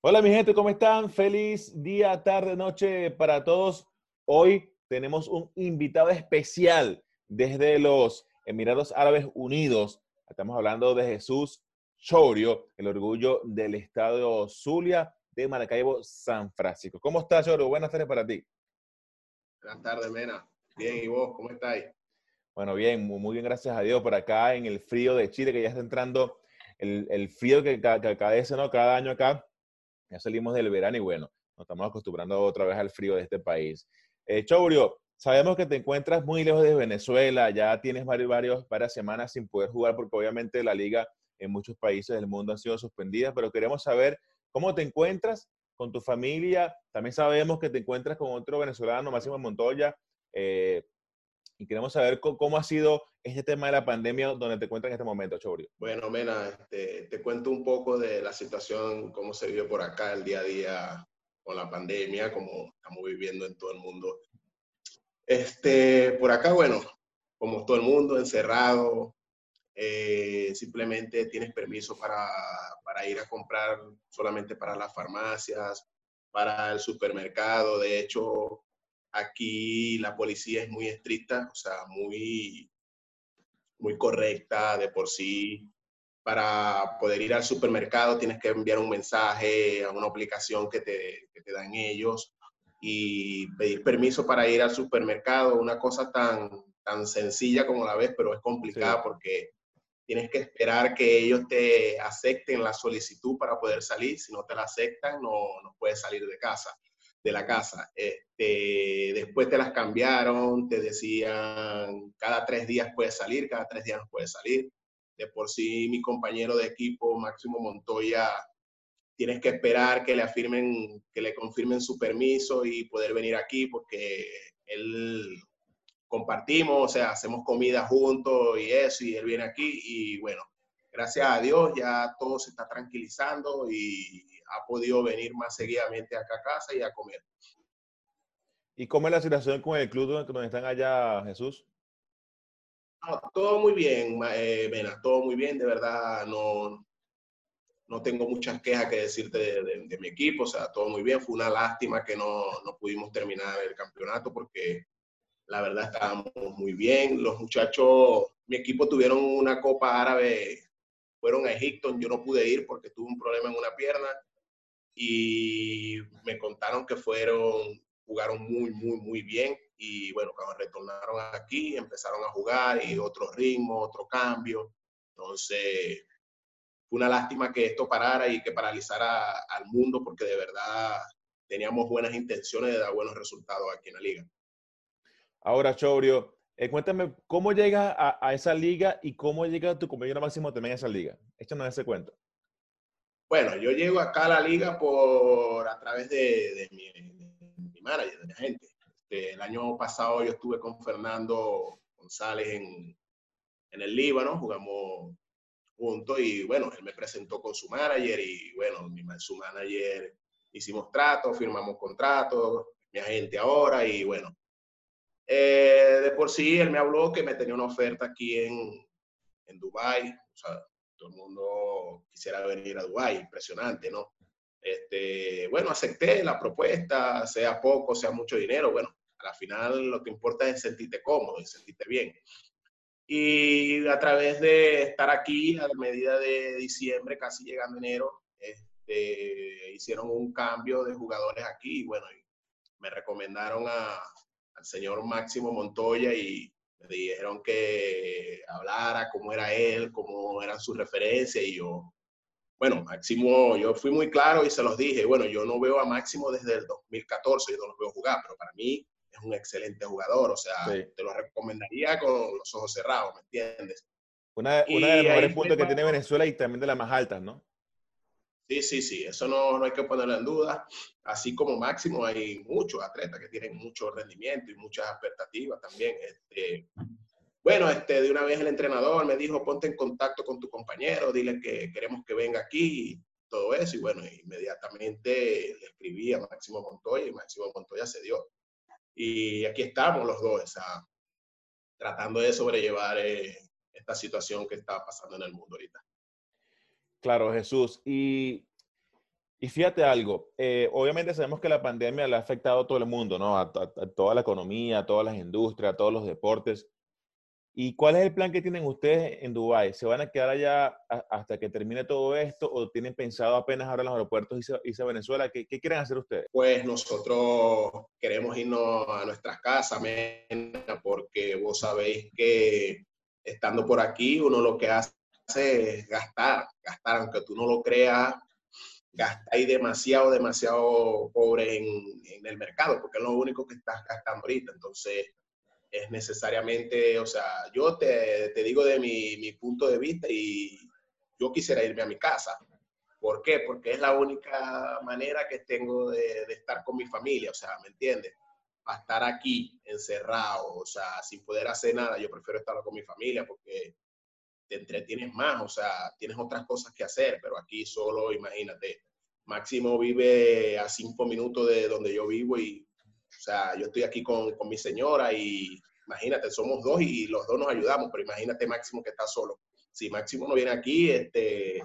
Hola mi gente, ¿cómo están? Feliz día, tarde, noche para todos. Hoy tenemos un invitado especial desde los Emiratos Árabes Unidos. Estamos hablando de Jesús Chorio, el orgullo del estado Zulia de Maracaibo, San Francisco. ¿Cómo estás, Chorio? Buenas tardes para ti. Buenas tardes, Mena. Bien, ¿y vos? ¿Cómo estáis? Bueno, bien, muy bien, gracias a Dios. Por acá en el frío de Chile, que ya está entrando el, frío que, que, que ¿no? cada año acá ya salimos del verano y bueno, nos estamos acostumbrando otra vez al frío de este país. Eh, Chaurio, sabemos que te encuentras muy lejos de Venezuela, ya tienes varios, varias semanas sin poder jugar porque obviamente la liga en muchos países del mundo ha sido suspendida, pero queremos saber cómo te encuentras con tu familia. También sabemos que te encuentras con otro venezolano, Máximo Montoya. Eh, y queremos saber cómo, ha sido este tema de la pandemia donde te encuentras en este momento, Chorio. Bueno, Mena, este, te cuento un poco de la situación, cómo se vive por acá el día a día con la pandemia, como estamos viviendo en todo el mundo. Este, por acá, bueno, como todo el mundo, encerrado, eh, simplemente tienes permiso para, para ir a comprar solamente para las farmacias, para el supermercado. De hecho, Aquí la policía es muy estricta, o sea, muy, muy correcta de por sí. Para poder ir al supermercado tienes que enviar un mensaje a una aplicación que te, que te dan ellos y pedir permiso para ir al supermercado, una cosa tan, tan sencilla como la ves, pero es complicada porque tienes que esperar que ellos te acepten la solicitud para poder salir. Si no te la aceptan, no, no puedes salir de casa de la casa. Este, después te las cambiaron, te decían cada tres días puedes salir, cada tres días no puedes salir. De por sí, mi compañero de equipo, Máximo Montoya, tienes que esperar que le afirmen, que le confirmen su permiso y poder venir aquí porque él compartimos, o sea, hacemos comida juntos y eso, y él viene aquí y bueno, gracias a Dios ya todo se está tranquilizando y ha podido venir más seguidamente acá a casa y a comer. ¿Y cómo es la situación con el club donde están allá, Jesús? todo muy bien, eh, todo muy bien, de verdad no, no tengo muchas quejas que decirte de, mi equipo, o sea, todo muy bien, fue una lástima que no, no pudimos terminar el campeonato porque la verdad estábamos muy bien, los muchachos, mi equipo tuvieron una Copa Árabe, fueron a Egipto, yo no pude ir porque tuve un problema en una pierna, y me contaron que fueron, jugaron muy, muy, muy bien y bueno, cuando retornaron aquí empezaron a jugar y otro ritmo, otro cambio. Entonces, fue una lástima que esto parara y que paralizara al mundo porque de verdad teníamos buenas intenciones de dar buenos resultados aquí en la liga. Ahora, Chaurio, eh, cuéntame, ¿cómo llega a, esa liga y cómo llega tu compañero máximo también a esa liga? Échanos ese cuento. Bueno, yo llego acá a la liga por a través de, mi, manager, de mi agente. Este, el año pasado yo estuve con Fernando González en, en el Líbano, jugamos juntos y bueno, él me presentó con su manager y bueno, mi, su manager hicimos tratos, firmamos contratos, mi agente ahora y bueno. Eh, de por sí, él me habló que me tenía una oferta aquí en, en Dubái, o sea, todo el mundo quisiera venir a Dubái, impresionante, ¿no? Este, bueno, acepté la propuesta, sea poco, sea mucho dinero, bueno, al final lo que importa es sentirte cómodo y sentirte bien. Y a través de estar aquí a medida de diciembre, casi llegando enero, este, hicieron un cambio de jugadores aquí y bueno, me recomendaron a, al señor Máximo Montoya y me dijeron que hablara cómo era él, cómo eran sus referencias y yo, bueno, Máximo, yo fui muy claro y se los dije, bueno, yo no veo a Máximo desde el 2014, yo no lo veo jugar, pero para mí es un excelente jugador, o sea, te lo recomendaría con los ojos cerrados, ¿me entiendes? Una, una de las mejores puntos que tiene Venezuela y también de las más altas, ¿no? Sí, sí, sí, eso no, no hay que ponerlo en duda. Así como Máximo, hay muchos atletas que tienen mucho rendimiento y muchas expectativas también. Este, bueno, este, de una vez el entrenador me dijo, ponte en contacto con tu compañero, dile que queremos que venga aquí y todo eso. Y bueno, inmediatamente le escribí a Máximo Montoya y Máximo Montoya se dio. Y aquí estamos los dos, tratando de sobrellevar eh, esta situación que está pasando en el mundo ahorita. Claro, Jesús. Y Y fíjate algo, eh, obviamente sabemos que la pandemia le ha afectado a todo el mundo, ¿no? A, toda la economía, a todas las industrias, a todos los deportes. ¿Y cuál es el plan que tienen ustedes en Dubái? ¿Se van a quedar allá hasta que termine todo esto o tienen pensado apenas ahora los aeropuertos irse, a Venezuela? ¿Qué, quieren hacer ustedes? Pues nosotros queremos irnos a nuestras casas, porque vos sabéis que estando por aquí uno lo que hace es gastar, gastar, aunque tú no lo creas, gastáis demasiado, demasiado pobre en, el mercado, porque es lo único que estás gastando ahorita. Entonces, es necesariamente, o sea, yo te, te digo de mi, mi, punto de vista y yo quisiera irme a mi casa. ¿Por qué? Porque es la única manera que tengo de, estar con mi familia, o sea, ¿me entiendes? Para estar aquí encerrado, o sea, sin poder hacer nada, yo prefiero estar con mi familia porque te entretienes más, o sea, tienes otras cosas que hacer, pero aquí solo, imagínate, Máximo vive a cinco minutos de donde yo vivo y, o sea, yo estoy aquí con, con mi señora y imagínate, somos dos y los dos nos ayudamos, pero imagínate Máximo que está solo. Si Máximo no viene aquí, este,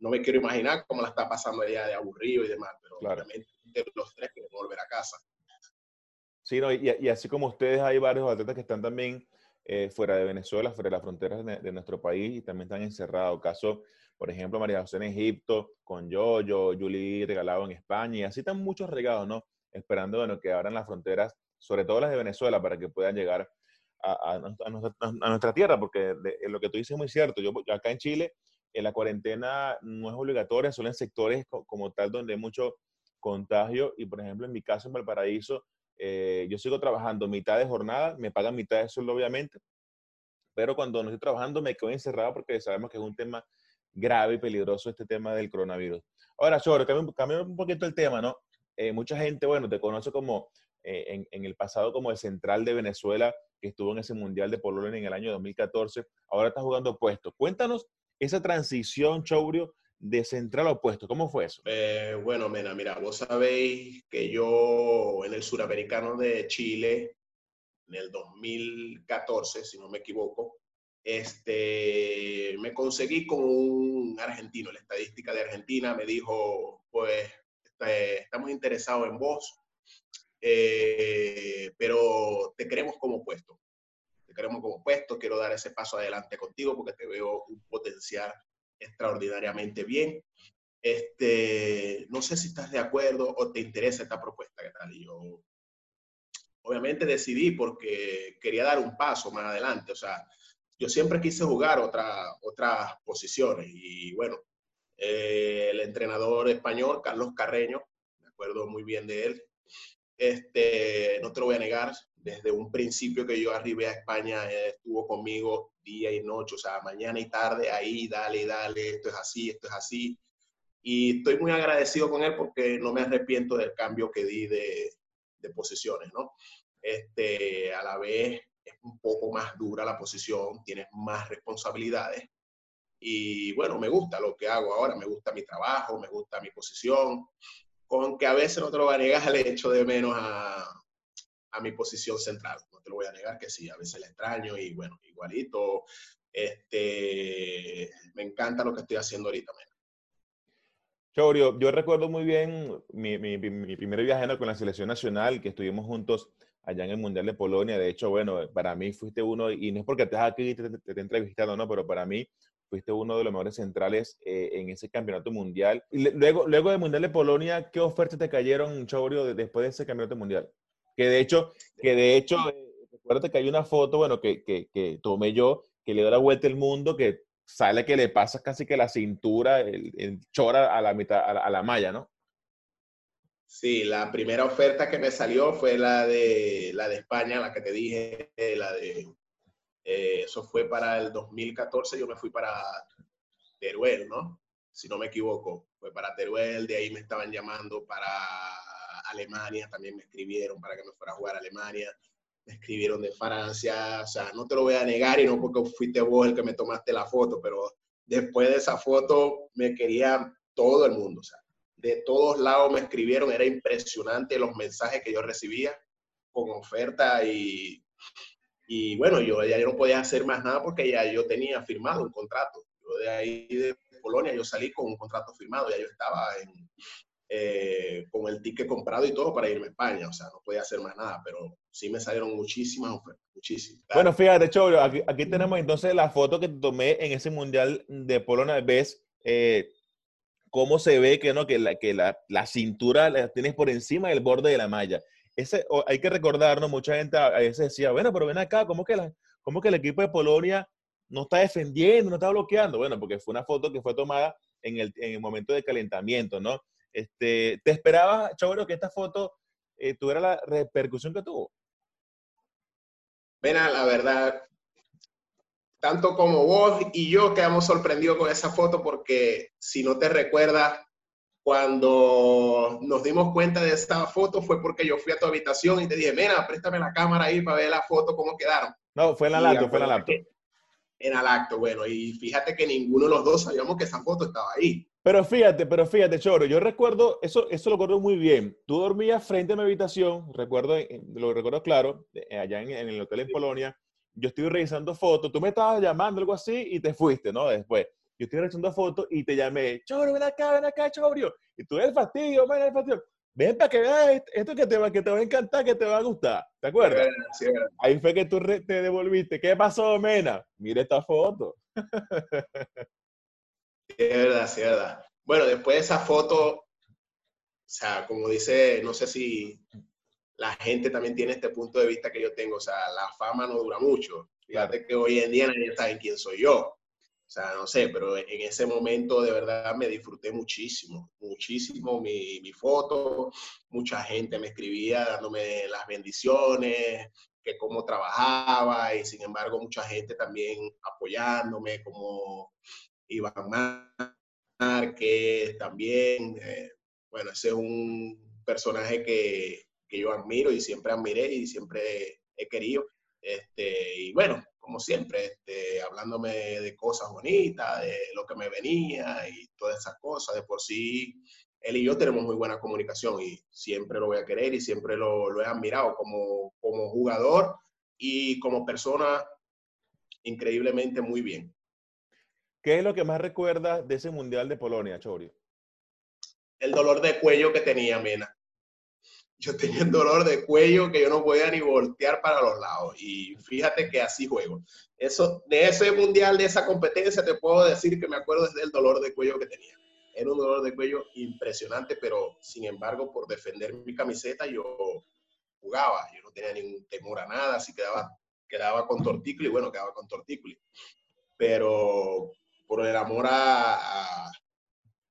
no me quiero imaginar cómo la está pasando allá de aburrido y demás, pero obviamente los tres queremos volver a casa. Sí, no, y, y, así como ustedes hay varios atletas que están también eh, fuera de Venezuela, fuera de las fronteras de, nuestro país y también están encerrados. Caso, por ejemplo, María José en Egipto, con yo, yo, Julie regalado en España y así están muchos regados, ¿no? Esperando, bueno, que abran las fronteras, sobre todo las de Venezuela, para que puedan llegar a, nuestra, tierra, porque lo que tú dices es muy cierto. Yo, acá en Chile, en la cuarentena no es obligatoria, solo en sectores como tal donde hay mucho contagio y, por ejemplo, en mi caso en Valparaíso, eh, yo sigo trabajando mitad de jornada, me pagan mitad de sueldo, obviamente, pero cuando no estoy trabajando me quedo encerrado porque sabemos que es un tema grave y peligroso este tema del coronavirus. Ahora, Choro, cambia un poquito el tema, ¿no? Eh, mucha gente, bueno, te conoce como eh, en, en, el pasado como el central de Venezuela, que estuvo en ese Mundial de Polonia en el año 2014, ahora está jugando puesto. Cuéntanos esa transición, Chaurio, de central opuesto. ¿Cómo fue eso? Eh, bueno, Mena, mira, vos sabéis que yo en el suramericano de Chile, en el 2014, si no me equivoco, este, me conseguí con un argentino, la estadística de Argentina me dijo, pues este, estamos interesados en vos, eh, pero te queremos como puesto. Te queremos como puesto, quiero dar ese paso adelante contigo porque te veo un potencial extraordinariamente bien. Este, no sé si estás de acuerdo o te interesa esta propuesta, ¿qué tal? Yo, obviamente decidí porque quería dar un paso más adelante, o sea, yo siempre quise jugar otra, otras posiciones y bueno, eh, el entrenador español, Carlos Carreño, me acuerdo muy bien de él, este, no te lo voy a negar, desde un principio que yo arribé a España, estuvo conmigo día y noche, o sea, mañana y tarde, ahí, dale, dale, esto es así, esto es así. Y estoy muy agradecido con él porque no me arrepiento del cambio que di de, de posiciones, ¿no? Este, a la vez es un poco más dura la posición, tienes más responsabilidades. Y bueno, me gusta lo que hago ahora, me gusta mi trabajo, me gusta mi posición, con que a veces no te lo voy a negar, le echo de menos a, a mi posición central. No te lo voy a negar que sí, a veces le extraño y bueno, igualito. Este, me encanta lo que estoy haciendo ahorita. Chorio, yo recuerdo muy bien mi, mi, mi, primer viaje con la selección nacional, que estuvimos juntos allá en el Mundial de Polonia. De hecho, bueno, para mí fuiste uno, y no es porque estés aquí te, te, te, entrevistando, no, pero para mí fuiste uno de los mejores centrales eh, en ese campeonato mundial. Y luego, luego del Mundial de Polonia, ¿qué ofertas te cayeron, Chorio, después de ese campeonato mundial? Que de hecho, que de hecho, eh, recuerda que hay una foto, bueno, que, que, que, tomé yo, que le da la vuelta al mundo, que sale que le pasa casi que la cintura, el, chora a la mitad, a la, malla, ¿no? Sí, la primera oferta que me salió fue la de, la de España, la que te dije, la de, eh, eso fue para el 2014, yo me fui para Teruel, ¿no? Si no me equivoco, fue para Teruel, de ahí me estaban llamando para Alemania, también me escribieron para que me fuera a jugar a Alemania, me escribieron de Francia, o sea, no te lo voy a negar y no porque fuiste vos el que me tomaste la foto, pero después de esa foto me quería todo el mundo, o sea, de todos lados me escribieron, era impresionante los mensajes que yo recibía con oferta y, y bueno, yo ya no podía hacer más nada porque ya yo tenía firmado un contrato. Yo de ahí de Polonia yo salí con un contrato firmado, ya yo estaba en, eh, con el ticket comprado y todo para irme a España. O sea, no podía hacer más nada, pero sí me salieron muchísimas ofertas, muchísimas. Bueno, fíjate, Chobro, aquí, aquí, tenemos entonces la foto que tomé en ese Mundial de Polonia. Ves eh, cómo se ve que, ¿no? que, la, que la, la, cintura la tienes por encima del borde de la malla. Ese, hay que recordarnos, mucha gente a veces decía, bueno, pero ven acá, ¿cómo que, la, cómo que el equipo de Polonia no está defendiendo, no está bloqueando? Bueno, porque fue una foto que fue tomada en el, en el momento de calentamiento, ¿no? Este, ¿Te esperabas, Chabro, que esta foto eh, tuviera la repercusión que tuvo? Pena, la verdad, tanto como vos y yo quedamos sorprendidos con esa foto porque si no te recuerdas, cuando nos dimos cuenta de esta foto fue porque yo fui a tu habitación y te dije, mira, préstame la cámara ahí para ver la foto, cómo quedaron. No, fue en la laptop, fue en la laptop. En el acto, bueno, y fíjate que ninguno de los dos sabíamos que esa foto estaba ahí. Pero fíjate, pero fíjate, Choro, yo recuerdo, eso, eso lo recuerdo muy bien. Tú dormías frente a mi habitación, recuerdo, lo recuerdo claro, allá en, en el hotel en Polonia. Yo estoy revisando fotos, tú me estabas llamando, algo así, y te fuiste, ¿no? Después. Yo estoy revisando fotos y te llamé, Choro, ven acá, ven acá, Choro. Y tú, el fastidio, ven, el fastidio. Ven para que veas esto que te, va, que te va a encantar, que te va a gustar. ¿Te acuerdas? Sí, sí. Ahí fue que tú te devolviste. ¿Qué pasó, Mena? Mira esta foto. es verdad, sí, es verdad. Bueno, después de esa foto, o sea, como dice, no sé si la gente también tiene este punto de vista que yo tengo, o sea, la fama no dura mucho. Fíjate que hoy en día nadie sabe quién soy yo. O sea, no sé, pero en ese momento de verdad me disfruté muchísimo, muchísimo mi, mi foto. Mucha gente me escribía dándome las bendiciones, que cómo trabajaba y sin embargo mucha gente también apoyándome, como Iván Márquez también. Eh, bueno, ese es un personaje que, que, yo admiro y siempre admiré y siempre he querido. Este, y bueno, como siempre, este, hablándome de cosas bonitas, de lo que me venía y todas esas cosas. De por sí, él y yo tenemos muy buena comunicación y siempre lo voy a querer y siempre lo, lo he admirado como, como jugador y como persona increíblemente muy bien. ¿Qué es lo que más recuerdas de ese Mundial de Polonia, Chorio? El dolor de cuello que tenía Mena. Yo tenía un dolor de cuello que yo no podía ni voltear para los lados. Y fíjate que así juego. Eso, de ese mundial, de esa competencia, te puedo decir que me acuerdo del dolor de cuello que tenía. Era un dolor de cuello impresionante, pero sin embargo, por defender mi camiseta, yo jugaba. Yo no tenía ningún temor a nada, así quedaba, quedaba con tortícula y bueno, quedaba con tortícula. Pero por el amor a,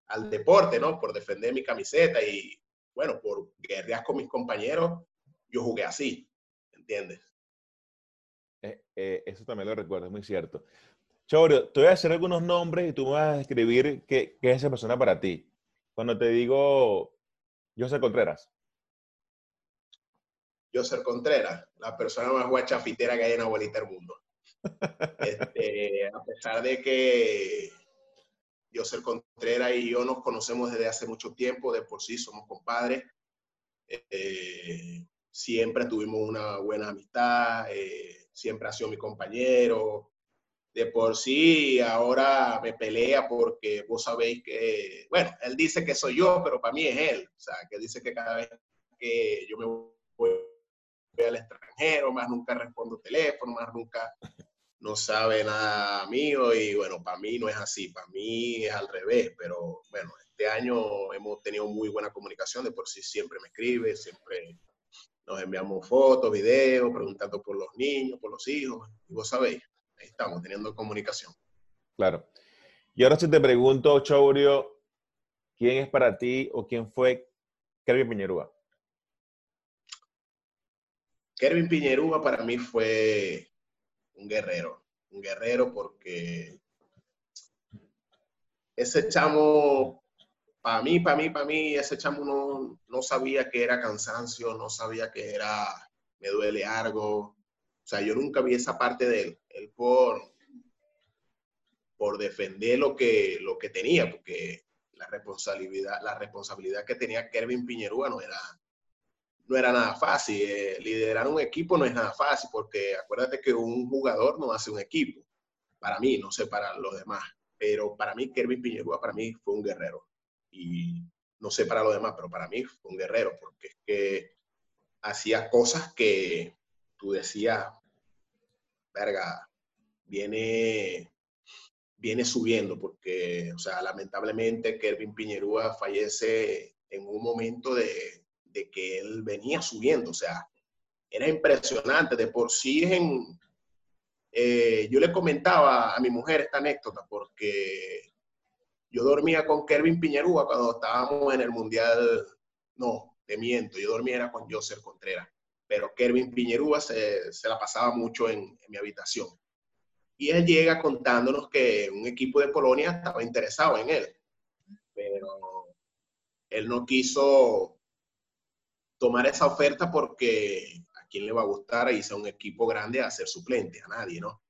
al deporte, ¿no? Por defender mi camiseta y, bueno, por guerrear con mis compañeros, yo jugué así, ¿entiendes? Eh, eh, eso también lo recuerdo, es muy cierto. Chorio, te voy a hacer algunos nombres y tú me vas a escribir qué, qué es esa persona para ti. Cuando te digo José Contreras. José Contreras, la persona más guachafitera que hay en Abuelita del Mundo. Este, a pesar de que José Contreras y yo nos conocemos desde hace mucho tiempo, de por sí somos compadres, eh, siempre tuvimos una buena amistad, eh, siempre ha sido mi compañero. De por sí, ahora me pelea porque vos sabéis que, bueno, él dice que soy yo, pero para mí es él. O sea, que dice que cada vez que yo me voy al extranjero, más nunca respondo teléfono, más nunca no sabe nada mío y bueno, para mí no es así, para mí es al revés, pero bueno, este año hemos tenido muy buena comunicación, de por sí siempre me escribe, siempre nos enviamos fotos, videos, preguntando por los niños, por los hijos, y vos sabéis, ahí estamos teniendo comunicación. Claro. Y ahora si te pregunto, Chaurio, ¿quién es para ti o quién fue Kervin Piñerúa? Kervin Piñerúa para mí fue un guerrero, un guerrero porque ese chamo, para mí, para mí, para mí, ese chamo no, no sabía que era cansancio, no sabía que era, me duele algo. O sea, yo nunca vi esa parte de él. Él por, por defender lo que, lo que tenía, porque la responsabilidad, la responsabilidad que tenía Kevin Piñerúa no era, no era nada fácil. Eh, liderar un equipo no es nada fácil porque acuérdate que un jugador no hace un equipo. Para mí, no sé para los demás. Pero para mí, Kervin Piñerúa, para mí fue un guerrero. Y no sé para lo demás, pero para mí fue un guerrero, porque es que hacía cosas que tú decías, verga, viene, viene subiendo, porque, o sea, lamentablemente Kervin Piñerúa fallece en un momento de, de que él venía subiendo, o sea, era impresionante, de por sí en... Eh, yo le comentaba a mi mujer esta anécdota porque yo dormía con Kervin Piñerúa cuando estábamos en el Mundial, no, te miento, yo dormía era con Joseph Contreras, pero Kervin Piñerúa se, se la pasaba mucho en, en, mi habitación. Y él llega contándonos que un equipo de Polonia estaba interesado en él, pero él no quiso tomar esa oferta porque a quién le va a gustar irse a un equipo grande a ser suplente, a nadie, ¿no?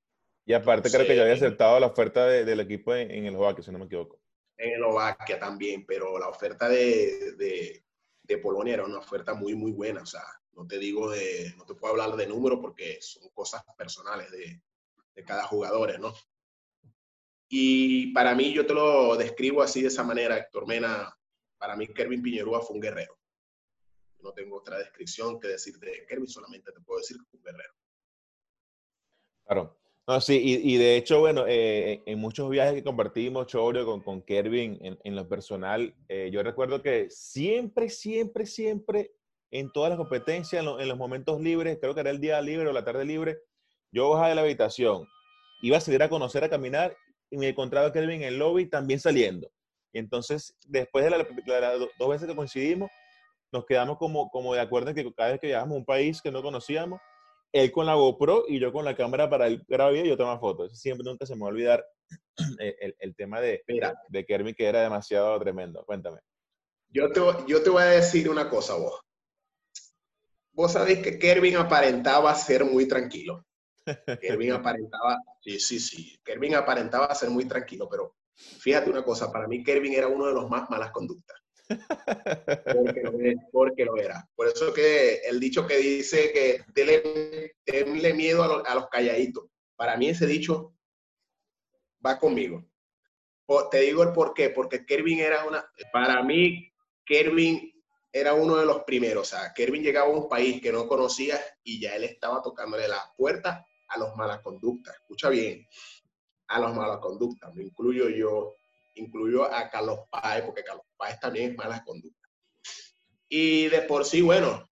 Y aparte creo que ya había aceptado la oferta de, del equipo en, en el Eslovaquia, si no me equivoco. En el Eslovaquia también, pero la oferta de, de, de, Polonia era una oferta muy, muy buena. O sea, no te digo de, no te puedo hablar de números porque son cosas personales de, de cada jugador, ¿no? Y para mí, yo te lo describo así de esa manera, Héctor Mena. Para mí, Kervin Piñerúa fue un guerrero. No tengo otra descripción que decir de Kervin, solamente te puedo decir que fue un guerrero. Claro. No, sí, y, y de hecho, bueno, eh, en muchos viajes que compartimos, Chorio, con, con Kervin, en, en lo personal, eh, yo recuerdo que siempre, siempre, siempre, en todas las competencias, en, los momentos libres, creo que era el día libre o la tarde libre, yo bajaba de la habitación, iba a salir a conocer, a caminar, y me encontraba a Kervin en el lobby también saliendo. Y entonces, después de las la, dos veces que coincidimos, nos quedamos como, como de acuerdo en que cada vez que viajamos a un país que no conocíamos, él con la GoPro y yo con la cámara para el grabar y yo tomar fotos. Siempre nunca se me va a olvidar el, el, el tema de, Mira, de Kermit, que era demasiado tremendo. Cuéntame. Yo te, yo te voy a decir una cosa, vos. Vos sabés que Kervin aparentaba ser muy tranquilo. Kervin aparentaba, sí, sí, sí. Kervin aparentaba ser muy tranquilo, pero fíjate una cosa, para mí Kervin era uno de los más malas conductas. Porque lo, era. Por eso que el dicho que dice que tenle miedo a, los calladitos. Para mí ese dicho va conmigo. Te digo el por qué. Porque Kervin era una... Para mí, Kervin era uno de los primeros. O sea, Kervin llegaba a un país que no conocía y ya él estaba tocándole las puertas a los malas conductas. Escucha bien. A los malas conductas. Me incluyo yo incluyó a Carlos Páez, porque Carlos Páez también es mala conducta. Y de por sí, bueno,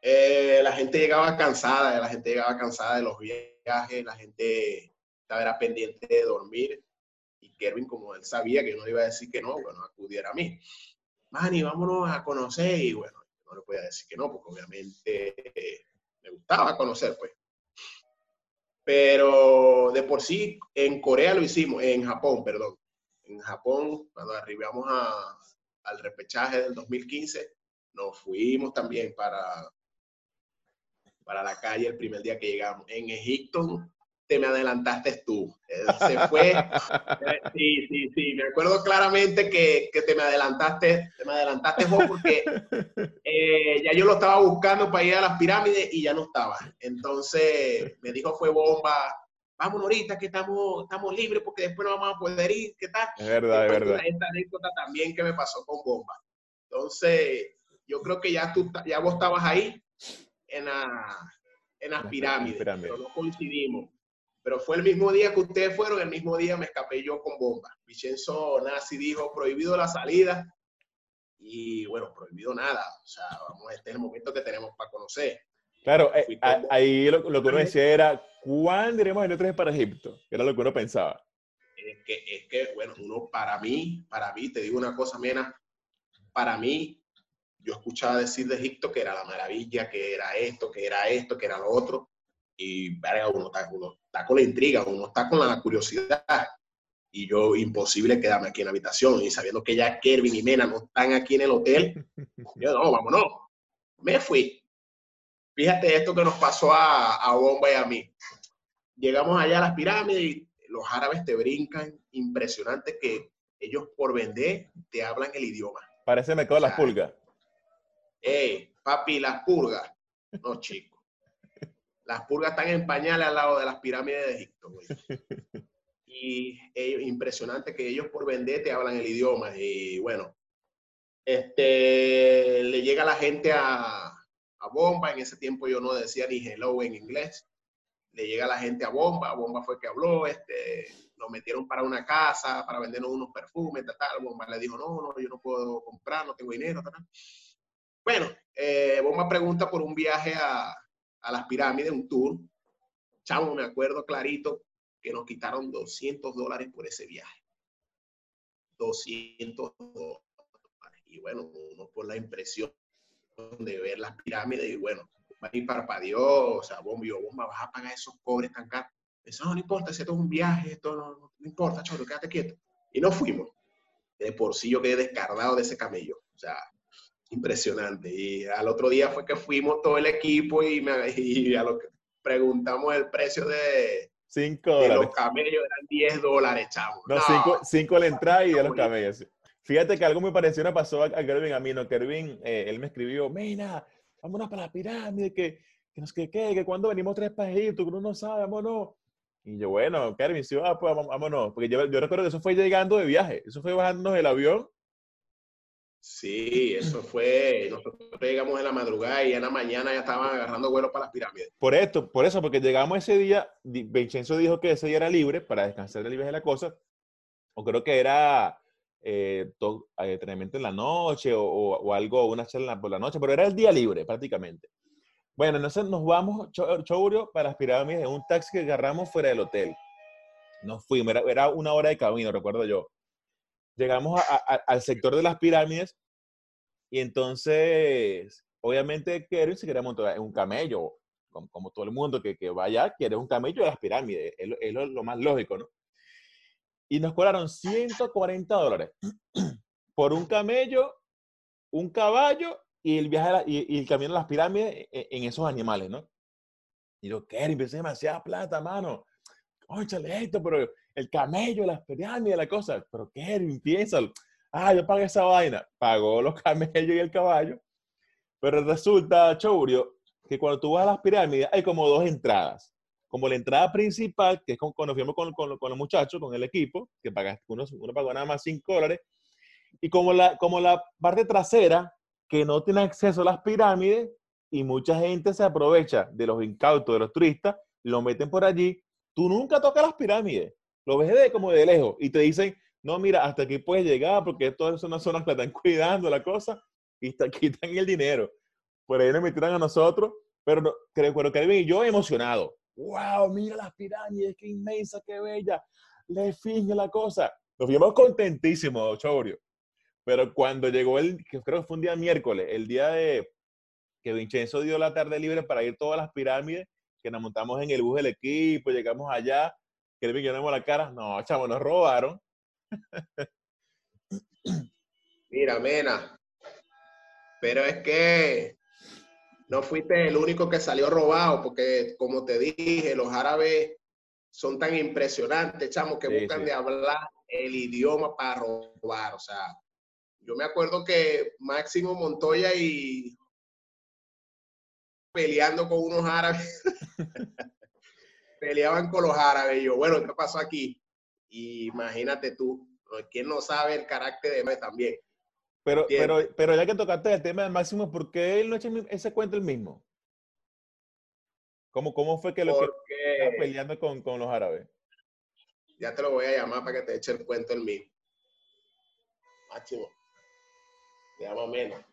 eh, la gente llegaba cansada, la gente llegaba cansada de los viajes, la gente estaba pendiente de dormir. Y Kervin, como él sabía que yo no le iba a decir que no, bueno, acudiera a mí. Manny, vámonos a conocer. Y bueno, no le podía decir que no, porque obviamente eh, me gustaba conocer, pues. Pero de por sí, en Corea lo hicimos, en Japón, perdón en Japón, cuando arribamos a, al repechaje del 2015, nos fuimos también para, para la calle el primer día que llegamos. En Egipto te me adelantaste tú. Él se fue. sí, sí, sí. Me acuerdo claramente que, que, te me adelantaste, te me adelantaste vos porque eh, ya yo lo estaba buscando para ir a las pirámides y ya no estaba. Entonces me dijo fue bomba, vámonos ahorita que estamos, estamos libres porque después no vamos a poder ir, ¿qué tal? Es verdad, es verdad. Esta anécdota también que me pasó con Bomba. Entonces, yo creo que ya, tú, ya vos estabas ahí en, la, en las pirámides, pirámides, pero no coincidimos. Pero fue el mismo día que ustedes fueron, el mismo día me escapé yo con Bomba. Vicenzo Nazi dijo, prohibido la salida. Y bueno, prohibido nada. O sea, vamos, este es el momento que tenemos para conocer. Claro, eh, ahí lo, lo, que uno decía era, ¿cuándo iremos en otros para Egipto? Era lo que uno pensaba. Es que, es que, bueno, uno para mí, para mí, te digo una cosa, Mena, para mí, yo escuchaba decir de Egipto que era la maravilla, que era esto, que era esto, que era lo otro, y verga, uno está, uno está con la intriga, uno está con la curiosidad, y yo imposible quedarme aquí en la habitación, y sabiendo que ya Kervin y Mena no están aquí en el hotel, yo no, vámonos, me fui Fíjate esto que nos pasó a, a Bomba y a mí. Llegamos allá a las pirámides y los árabes te brincan, impresionante que ellos por vender te hablan el idioma. Parece me quedo o sea, las pulgas. Ey, papi, las purgas. No, chico. Las purgas están en pañales al lado de las pirámides de Egipto, güey. Y ellos, impresionante que ellos por vender te hablan el idioma. Y bueno, Este, le llega la gente a, a Bomba, en ese tiempo yo no decía ni hello en inglés, le llega la gente a Bomba, Bomba fue que habló, este, nos metieron para una casa, para vendernos unos perfumes, tal. Bomba le dijo, no, no, yo no puedo comprar, no tengo dinero, Bueno, eh, Bomba pregunta por un viaje a, a las pirámides, un tour. Chamo, me acuerdo clarito que nos quitaron 200 dólares por ese viaje. 200 dólares. Y bueno, uno por la impresión de ver las pirámides y bueno, va a ir parpadeó, o sea, bomba, bomba, vas a pagar esos cobres tan caros. Eso no, no importa, si esto es un viaje, esto no, no, importa, choro, quédate quieto. Y no fuimos. De por sí yo quedé descargado de ese camello. O sea, impresionante. Y al otro día fue que fuimos todo el equipo y, me, y a lo que preguntamos el precio de, 5 dólares. los camellos eran 10 dólares, chavo. No, 5 no, la entrada y de los camellos. Fíjate que algo muy parecido pasó a, Kervin a mí, ¿no? Kervin, eh, él me escribió, mira, vámonos para la pirámide, que, que nos que, que, que cuando venimos tres para Egipto, que uno no sabe, vámonos. Y yo, bueno, Kervin, sí, ah, pues vámonos. Porque yo, yo recuerdo que eso fue llegando de viaje, eso fue bajándonos del avión Sí, eso fue, nosotros llegamos en la madrugada y en la mañana ya estaban agarrando vuelos para las pirámides. Por esto, por eso, porque llegamos ese día, Vincenzo dijo que ese día era libre para descansar del viaje de la cosa, o creo que era eh, todo, eh, entrenamiento en la noche o, o, algo, una charla por la noche, pero era el día libre prácticamente. Bueno, entonces nos vamos, Chourio, para las pirámides en un taxi que agarramos fuera del hotel. Nos fuimos, era, era una hora de camino, recuerdo yo llegamos a, a, al sector de las pirámides y entonces, obviamente, Kevin se quería montar en un camello, como, como, todo el mundo que, que vaya, quiere un camello de las pirámides, es, es lo, lo, más lógico, ¿no? Y nos cobraron 140 dólares por un camello, un caballo y el viaje y, el camino a las pirámides en, en esos animales, ¿no? Y yo, Kevin, es demasiada plata, mano. Óchale esto, pero el camello, las pirámides, la cosa. Pero Kevin, piénsalo. Ah, yo pagué esa vaina. Pagó los camellos y el caballo. Pero resulta, Chourio, que cuando tú vas a las pirámides hay como dos entradas. Como la entrada principal, que es cuando fuimos con, con, con, los muchachos, con el equipo, que pagaste, uno, uno pagó nada más 5 dólares. Y como la, como la parte trasera, que no tiene acceso a las pirámides, y mucha gente se aprovecha de los incautos de los turistas, lo meten por allí. Tú nunca tocas las pirámides lo ves de como de lejos y te dicen, no, mira, hasta aquí puedes llegar porque todas son las zonas que están cuidando la cosa y te quitan el dinero. Por ahí nos metieron a nosotros, pero creo, pero Kevin y yo emocionado. ¡Wow! Mira las pirámides, qué inmensa, qué bella. Le finge la cosa. Nos fuimos contentísimos, Chorio. Pero cuando llegó el, que creo que fue un día miércoles, el día de que Vincenzo dio la tarde libre para ir todas las pirámides, que nos montamos en el bus del equipo, llegamos allá, que le la cara. No, chavo, nos robaron. Mira, Mena, pero es que no fuiste el único que salió robado, porque como te dije, los árabes son tan impresionantes, chamo, que sí, buscan sí. de hablar el idioma para robar. O sea, yo me acuerdo que Máximo Montoya y peleando con unos árabes. peleaban con los árabes. Y yo, bueno, ¿qué pasó aquí? Y imagínate tú, ¿quién no sabe el carácter de Messi también? Pero, pero, pero ya que tocaste el tema de Máximo, ¿por qué él no echa ese cuento el mismo? ¿Cómo, cómo fue que lo que estaba peleando con, con los árabes? Ya te lo voy a llamar para que te eche el cuento el mismo. Máximo. Se llama menos.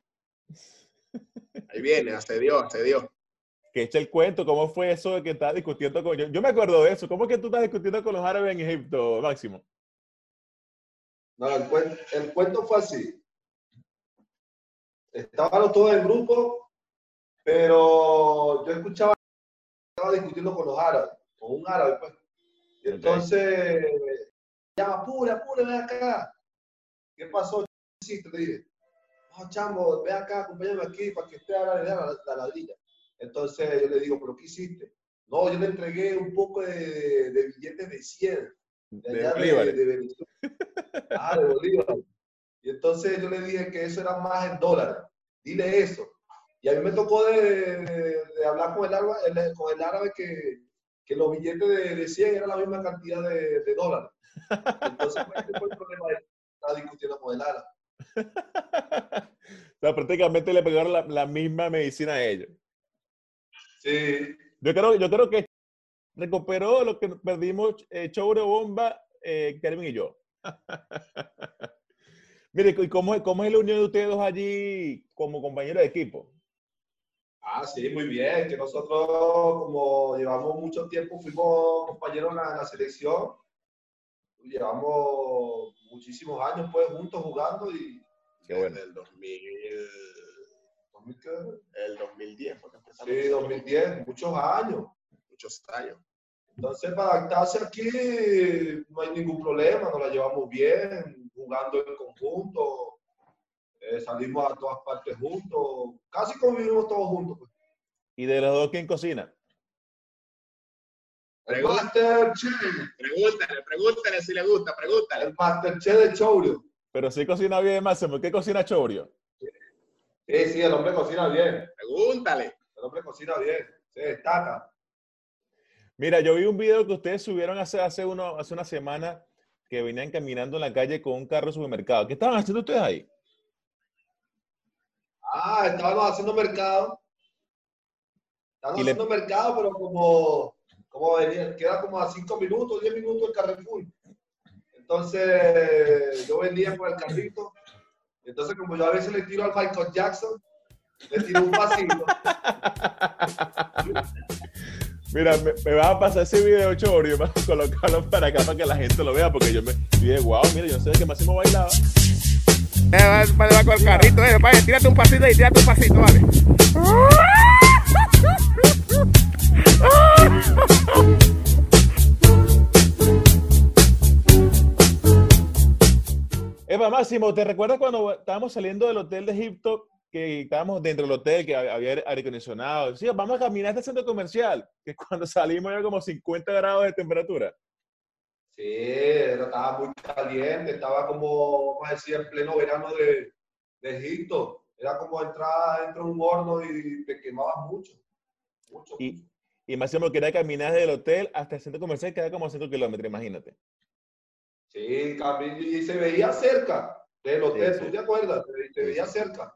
Ahí viene, hace Dios que eche el cuento, ¿cómo fue eso de que estás discutiendo con... Yo, yo me acuerdo de eso, ¿cómo es que tú estás discutiendo con los árabes en Egipto, Máximo? No, el cuento fue así. Estaban todos en grupo, pero yo escuchaba estaba discutiendo con los árabes, con un árabe, pues. Y entonces, okay. llama, apure, apure, ven acá. ¿Qué pasó? ¿Qué hiciste? Le dije, no, chamo, ven acá, acompáñame aquí para que esté a la, la, la ladrilla. Entonces yo le digo, ¿pero qué hiciste? No, yo le entregué un poco de, de billetes de 100. De, de. De, de, ah, de Bolívar. Y entonces yo le dije que eso era más en dólares. Dile eso. Y a mí me tocó de, hablar con el, árabe, con el árabe que, que los billetes de, 100 eran la misma cantidad de, dólares. Entonces, pues, ese fue el problema de estar discutiendo con el árabe. o sea, prácticamente le pegaron la, la misma medicina a ellos. Sí, Yo creo, yo creo que recuperó lo que perdimos eh, Chobre Bomba, eh, Kelvin y yo. Mire, ¿y cómo, es- cómo es la unión de ustedes dos allí como compañeros de equipo? ah, sí, muy bien. Que nosotros, como llevamos mucho tiempo, fuimos compañeros en la, en la selección. Llevamos muchísimos años pues juntos jugando y Qué bueno. Desde el 2000, 2000 qué? el 2010 fue que empezamos. Sí, 2010, muchos años. Muchos años. Entonces, para adaptarse aquí no hay ningún problema, nos la llevamos bien, jugando en conjunto, eh, salimos a todas partes juntos, casi convivimos todos juntos. pues. ¿Y de los dos quién cocina? Masterchef, Pregúntale, pregúntale si le gusta, pregúntale. el Masterchef de Chourio. Pero sí cocina bien, Máximo. ¿Qué cocina Chorio? Sí, sí, el hombre cocina bien, Pregúntale. el hombre cocina bien, se destaca. Mira, yo vi un video que ustedes subieron hace, hace, uno, hace una semana que venían caminando en la calle con un carro de supermercado. ¿Qué estaban haciendo ustedes ahí? Ah, estábamos haciendo mercado. Estábamos le- haciendo mercado, pero como, como venía, queda como a 5 minutos, 10 minutos el Carrefour. Entonces, yo vendía por el carrito. Entonces, como yo a veces le tiro al Michael Jackson, le tiro un pasito. Mira, me, me vas a pasar ese video, Chorio, vas a colocarlo para acá para que la gente lo vea, porque yo me dije, wow, mira, yo no sé de qué Máximo bailaba. Eh, va, va con el carrito, eh, vaya, tírate un pasito y tírate un pasito, vale. Eva, Máximo, ¿te recuerdas cuando estábamos saliendo del hotel de Egipto, que estábamos dentro del hotel, que había aire acondicionado? Sí, vamos a caminar hasta el centro comercial, que cuando salimos era como 50 grados de temperatura. Sí, era- estaba muy caliente, estaba como, vamos a decir, en pleno verano de, de Egipto. Era como entrar dentro de un horno y te quemabas mucho. Mucho. Y, y Máximo quería caminar desde el hotel hasta el centro comercial, que era como 5 kilómetros, imagínate. Sí, y se veía cerca del hotel, Sí, sí. ¿tú te acuerdas? Se, se veía cerca.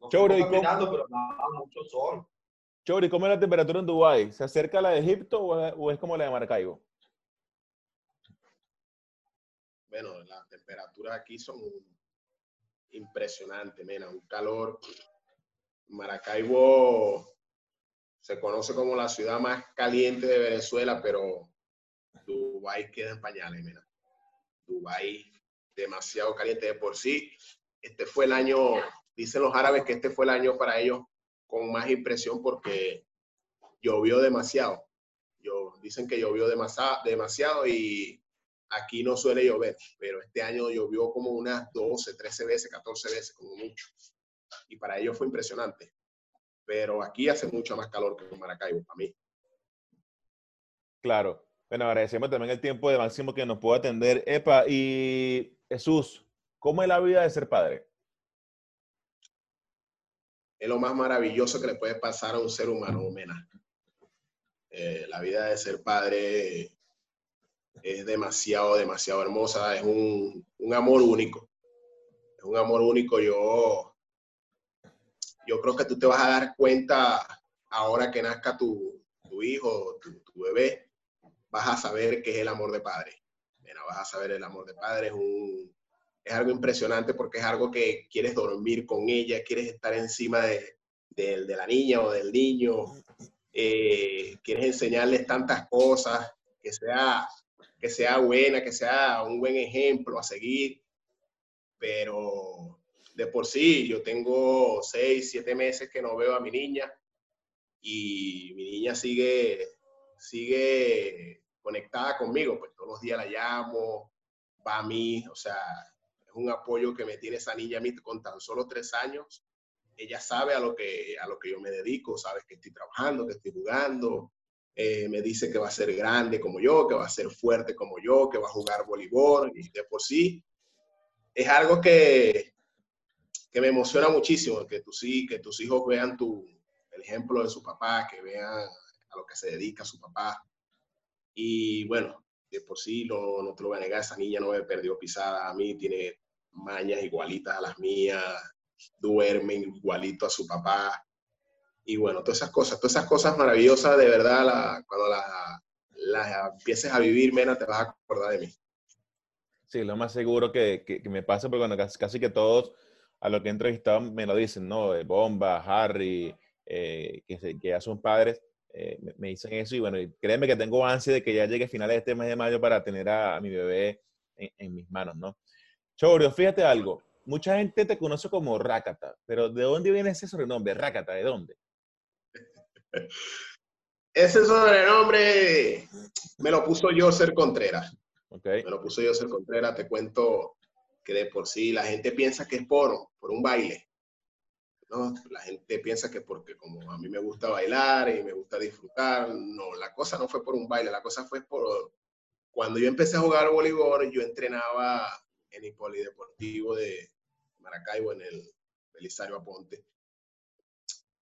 Nos ¿y cómo- caminando, pero nada, mucho sol. Chori, ¿cómo es la temperatura en Dubái? ¿Se acerca a la de Egipto o es, o es como la de Maracaibo? Bueno, las temperaturas aquí son impresionantes, mena, un calor. Maracaibo se conoce como la ciudad más caliente de Venezuela, pero Dubái queda en pañales, mena. Dubái demasiado caliente de por sí. Este fue el año, dicen los árabes que este fue el año para ellos con más impresión porque llovió demasiado. Yo, dicen que llovió demasiado, y aquí no suele llover, pero este año llovió como unas 12, 13 veces, 14 veces, como mucho. Y para ellos fue impresionante. Pero aquí hace mucho más calor que en Maracaibo, para mí. Claro. Bueno, agradecemos también el tiempo de Máximo que nos pudo atender. Epa, y Jesús, ¿cómo es la vida de ser padre? Es lo más maravilloso que le puede pasar a un ser humano, Mena. Eh, la vida de ser padre es demasiado, demasiado hermosa. Es un, un amor único. Es un amor único. Yo, yo creo que tú te vas a dar cuenta ahora que nazca tu, tu hijo, tu, tu bebé, vas a saber qué es el amor de padre. Mira, vas a saber el amor de padre. Es, un, es algo impresionante porque es algo que quieres dormir con ella, quieres estar encima de, de, de la niña o del niño, eh, quieres enseñarles tantas cosas, que sea, que sea buena, que sea un buen ejemplo a seguir. Pero de por sí, yo tengo seis, siete meses que no veo a mi niña y mi niña sigue, sigue conectada conmigo, pues todos los días la llamo, va a mí, o sea, es un apoyo que me tiene esa niña a mí con tan solo tres años. Ella sabe a lo que, a lo que yo me dedico, sabe que estoy trabajando, que estoy jugando, eh, me dice que va a ser grande como yo, que va a ser fuerte como yo, que va a jugar voleibol, y de por sí es algo que, que me emociona muchísimo, que tus, que tus hijos vean tu, el ejemplo de su papá, que vean a lo que se dedica su papá. Y bueno, de por sí no, no te lo voy a negar, esa niña no me perdió pisada a mí, tiene mañas igualitas a las mías, duermen igualito a su papá. Y bueno, todas esas cosas, todas esas cosas maravillosas, de verdad, la- cuando las las empieces a vivir, Mena, te vas a acordar de mí. Sí, lo más seguro que, que- me pasa, porque bueno, casi, casi que todos a los que he entrevistado me lo dicen, ¿no? Eh, Bomba, Harry, eh, que, se- que ya son padres, eh, me, dicen eso. Y bueno, créeme que tengo ansia de que ya llegue a finales de este mes de mayo para tener a, a mi bebé en, en mis manos, ¿no? Chorio, fíjate algo. Mucha gente te conoce como Rakata, pero ¿de dónde viene ese sobrenombre? Rakata, ¿de dónde? Ese sobrenombre me lo puso Yoser Contreras. ¿Ok? Me lo puso Yoser Contreras. Te cuento que de por sí la gente piensa que es por, por un baile. ¿no? La gente piensa que porque como a mí me gusta bailar y me gusta disfrutar, no, la cosa no fue por un baile, la cosa fue por... Cuando yo empecé a jugar voleibol, yo entrenaba en el polideportivo de Maracaibo, en el Belisario Aponte.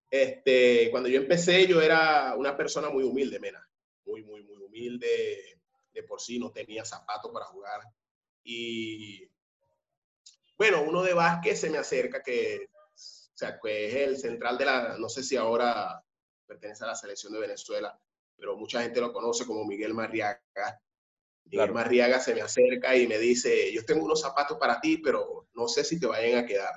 Este, cuando yo empecé, yo era una persona muy humilde, Mena. Muy, muy, muy humilde. De por sí no tenía zapatos para jugar. Y bueno, uno de básquet se me acerca que, o sea, es el central de la, no sé si ahora pertenece a la selección de Venezuela, pero mucha gente lo conoce como Miguel Marriaga. Miguel Claro. Marriaga se me acerca y me dice, yo tengo unos zapatos para ti, pero no sé si te vayan a quedar.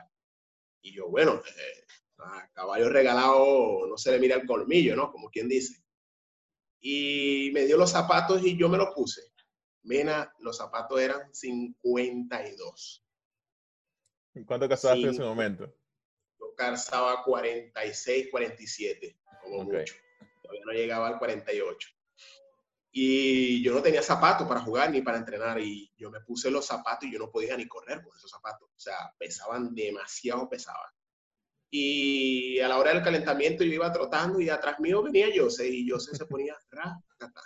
Y yo, bueno, eh, a caballo regalado no se le mira el colmillo, ¿no? Como quien dice. Y me dio los zapatos y yo me los puse. Mena, los zapatos eran 52. ¿Cuánto casaste en ese momento? Yo calzaba 46, 47, como Ok. mucho. Todavía no llegaba al 48. Y yo no tenía zapatos para jugar ni para entrenar. Y yo me puse los zapatos y yo no podía ni correr con esos zapatos. O sea, pesaban demasiado, pesaban. Y a la hora del calentamiento yo iba trotando y atrás mío venía Jose y Jose se ponía racata,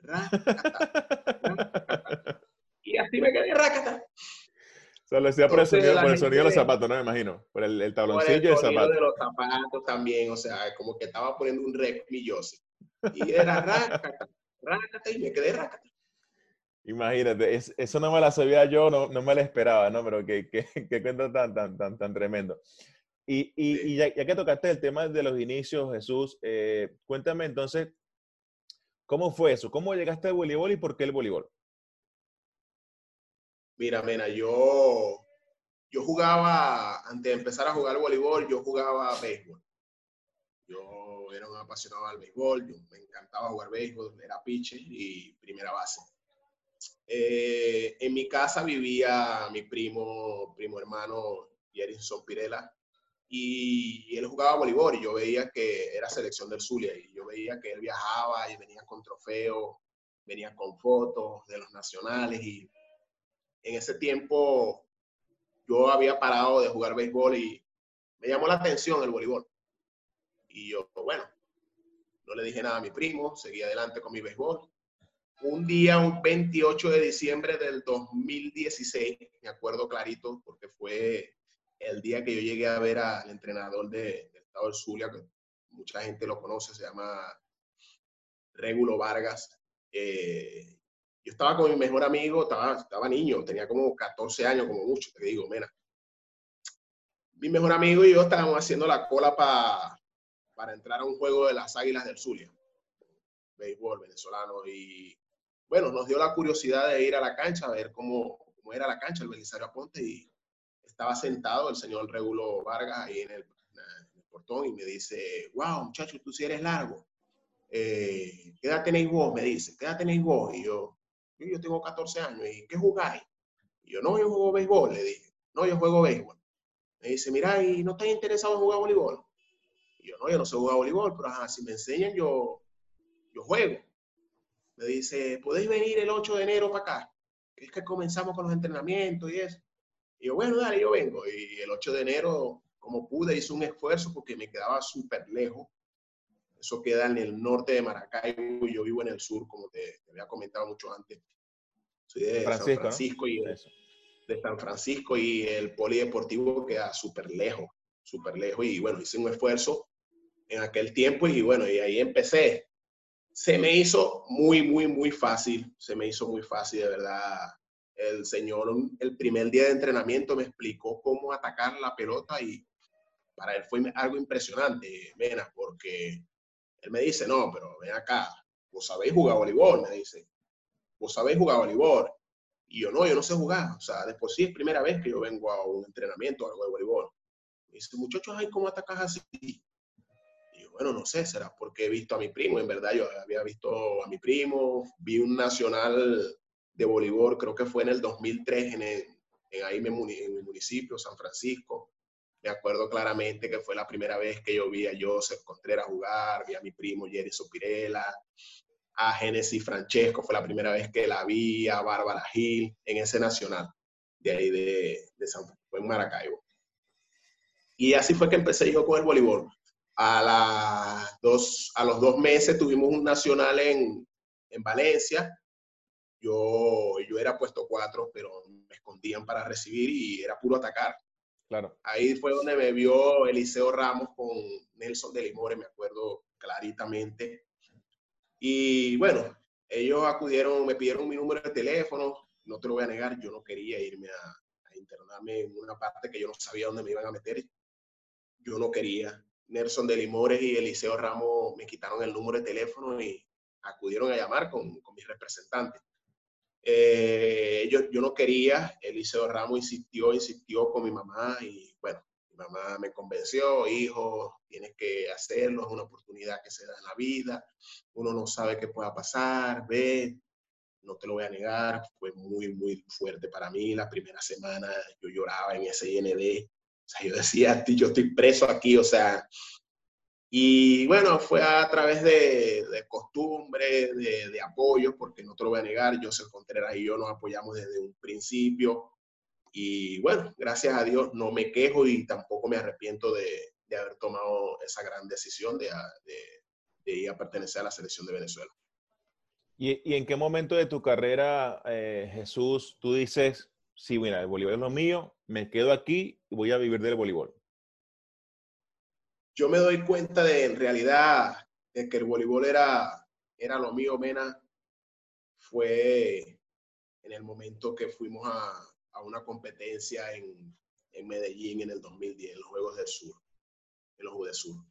racata. Y así me quedé racata. O sea, lo decía por el sonido, por el sonido de los zapatos, ¿no? Me imagino. Por el, el Por tabloncillo el del sonido de los zapatos también, o sea, como que estaba poniendo un rec mi Jose. Y era racata, racata y me quedé racata. Imagínate, es- eso no me la sabía yo, no, no me la esperaba, ¿no? Pero qué, qué, qué cuento tan, tan, tan, tan tremendo. Y, y, Sí. y ya, ya que tocaste el tema de los inicios, Jesús, eh, cuéntame entonces, ¿cómo fue eso? ¿Cómo llegaste al voleibol y por qué el voleibol? Mira, mena, yo, yo jugaba, antes de empezar a jugar voleibol, yo jugaba béisbol. Yo era un apasionado al béisbol, yo me encantaba jugar béisbol, era pitcher y primera base. Eh, en mi casa vivía mi primo, primo hermano Jerison Pirela, y él jugaba voleibol y yo veía que era selección del Zulia y yo veía que él viajaba y venía con trofeos, venía con fotos de los nacionales y en ese tiempo yo había parado de jugar béisbol y me llamó la atención el voleibol. Y yo, bueno, no le dije nada a mi primo, seguí adelante con mi béisbol. Un día, un 28 de diciembre del 2016, me acuerdo clarito, porque fue el día que yo llegué a ver al entrenador de- del estado del Zulia, que mucha gente lo conoce, se llama Régulo Vargas. Eh, yo estaba con mi mejor amigo, estaba, estaba niño, tenía como 14 años, como mucho, te digo, mena. Mi mejor amigo y yo estábamos haciendo la cola pa- para entrar a un juego de las Águilas del Zulia, béisbol venezolano. Y bueno, nos dio la curiosidad de ir a la cancha, a ver cómo, cómo era la cancha, el Belisario Aponte, y estaba sentado el señor Regulo Vargas ahí en el, en el portón y me dice, wow, muchacho, tú sí eres largo. Eh, ¿Qué edad tenéis vos? Me dice, ¿qué edad tenéis vos? Y yo, yo, tengo 14 años, ¿y qué jugáis? Y yo, no, yo juego béisbol, le dije, no, yo juego béisbol. Me dice, mira, ¿y no estás interesado en jugar voleibol? Y yo, no, yo no sé jugar voleibol, pero ajá, si me enseñan, yo, yo juego. Me dice, ¿podéis venir el 8 de enero para acá? Que es que comenzamos con los entrenamientos y eso. Y yo, bueno, dale, yo vengo. Y el 8 de enero, como pude, hice un esfuerzo porque me quedaba súper lejos. Eso queda en el norte de Maracaibo y yo vivo en el sur, como te, te había comentado mucho antes. Soy de Francisco, San. Francisco y de San Francisco y el polideportivo queda súper lejos, súper lejos. Y bueno, hice un esfuerzo en aquel tiempo y bueno, y ahí empecé. Se me hizo muy, muy, muy fácil, se me hizo muy fácil, de verdad. el señor el primer día de entrenamiento me explicó cómo atacar la pelota y para él fue algo impresionante, Mena, porque él me dice, no, pero ven acá, vos sabéis jugar voleibol, me dice, vos sabéis jugar voleibol. Y yo no, yo no sé jugar, o sea, después sí es primera vez que yo vengo a un entrenamiento algo de voleibol. Me dice, muchachos, ay, ¿cómo atacas así? Bueno, no sé, será porque he visto a mi primo, en verdad yo había visto a mi primo, vi un nacional de voleibol, creo que fue en el 2003 en, en ahí en mi municipio, San Francisco. Me acuerdo claramente que fue la primera vez que yo vi a Joseph Contreras jugar, vi a mi primo Jerry Sopirela, a Genesis Francesco, fue la primera vez que la vi, a Bárbara Gil en ese nacional, de ahí de, de San fue en Maracaibo. Y así fue que empecé yo con el voleibol. A, las dos, a los dos meses tuvimos un nacional en, en Valencia, yo, yo era puesto cuatro, pero me escondían para recibir y era puro atacar. Claro. Ahí fue donde me vio Eliseo Ramos con Nelson de Limore, me acuerdo claritamente. Y bueno, ellos acudieron, me pidieron mi número de teléfono, no te lo voy a negar, yo no quería irme a, a internarme en una parte que yo no sabía dónde me iban a meter. Yo no quería. Nelson de Limores y Eliseo Ramos me quitaron el número de teléfono y acudieron a llamar con, con mis representantes. Eh, yo, yo no quería, Eliseo Ramos insistió, insistió con mi mamá y bueno, mi mamá me convenció, hijo, tienes que hacerlo, es una oportunidad que se da en la vida, uno no sabe qué pueda pasar, ve, no te lo voy a negar, fue muy, muy fuerte para mí. La primera semana yo lloraba en ese IND, sea, yo decía, yo estoy preso aquí, o sea, y bueno, fue a través de, de costumbre, de, de, apoyo, porque no te lo voy a negar, José Contreras y yo nos apoyamos desde un principio. Y bueno, gracias a Dios no me quejo y tampoco me arrepiento de, de haber tomado esa gran decisión de, ir a pertenecer a la selección de Venezuela. ¿Y, y en qué momento de tu carrera, eh, Jesús, tú dices, sí, mira, el voleibol es lo mío, me quedo aquí y voy a vivir del voleibol? yo me doy cuenta de en realidad de que el voleibol era, era lo mío, Mena, fue en el momento que fuimos a, a una competencia en, en, Medellín en el 2010, en los Juegos del Sur, en los Juegos del Sur.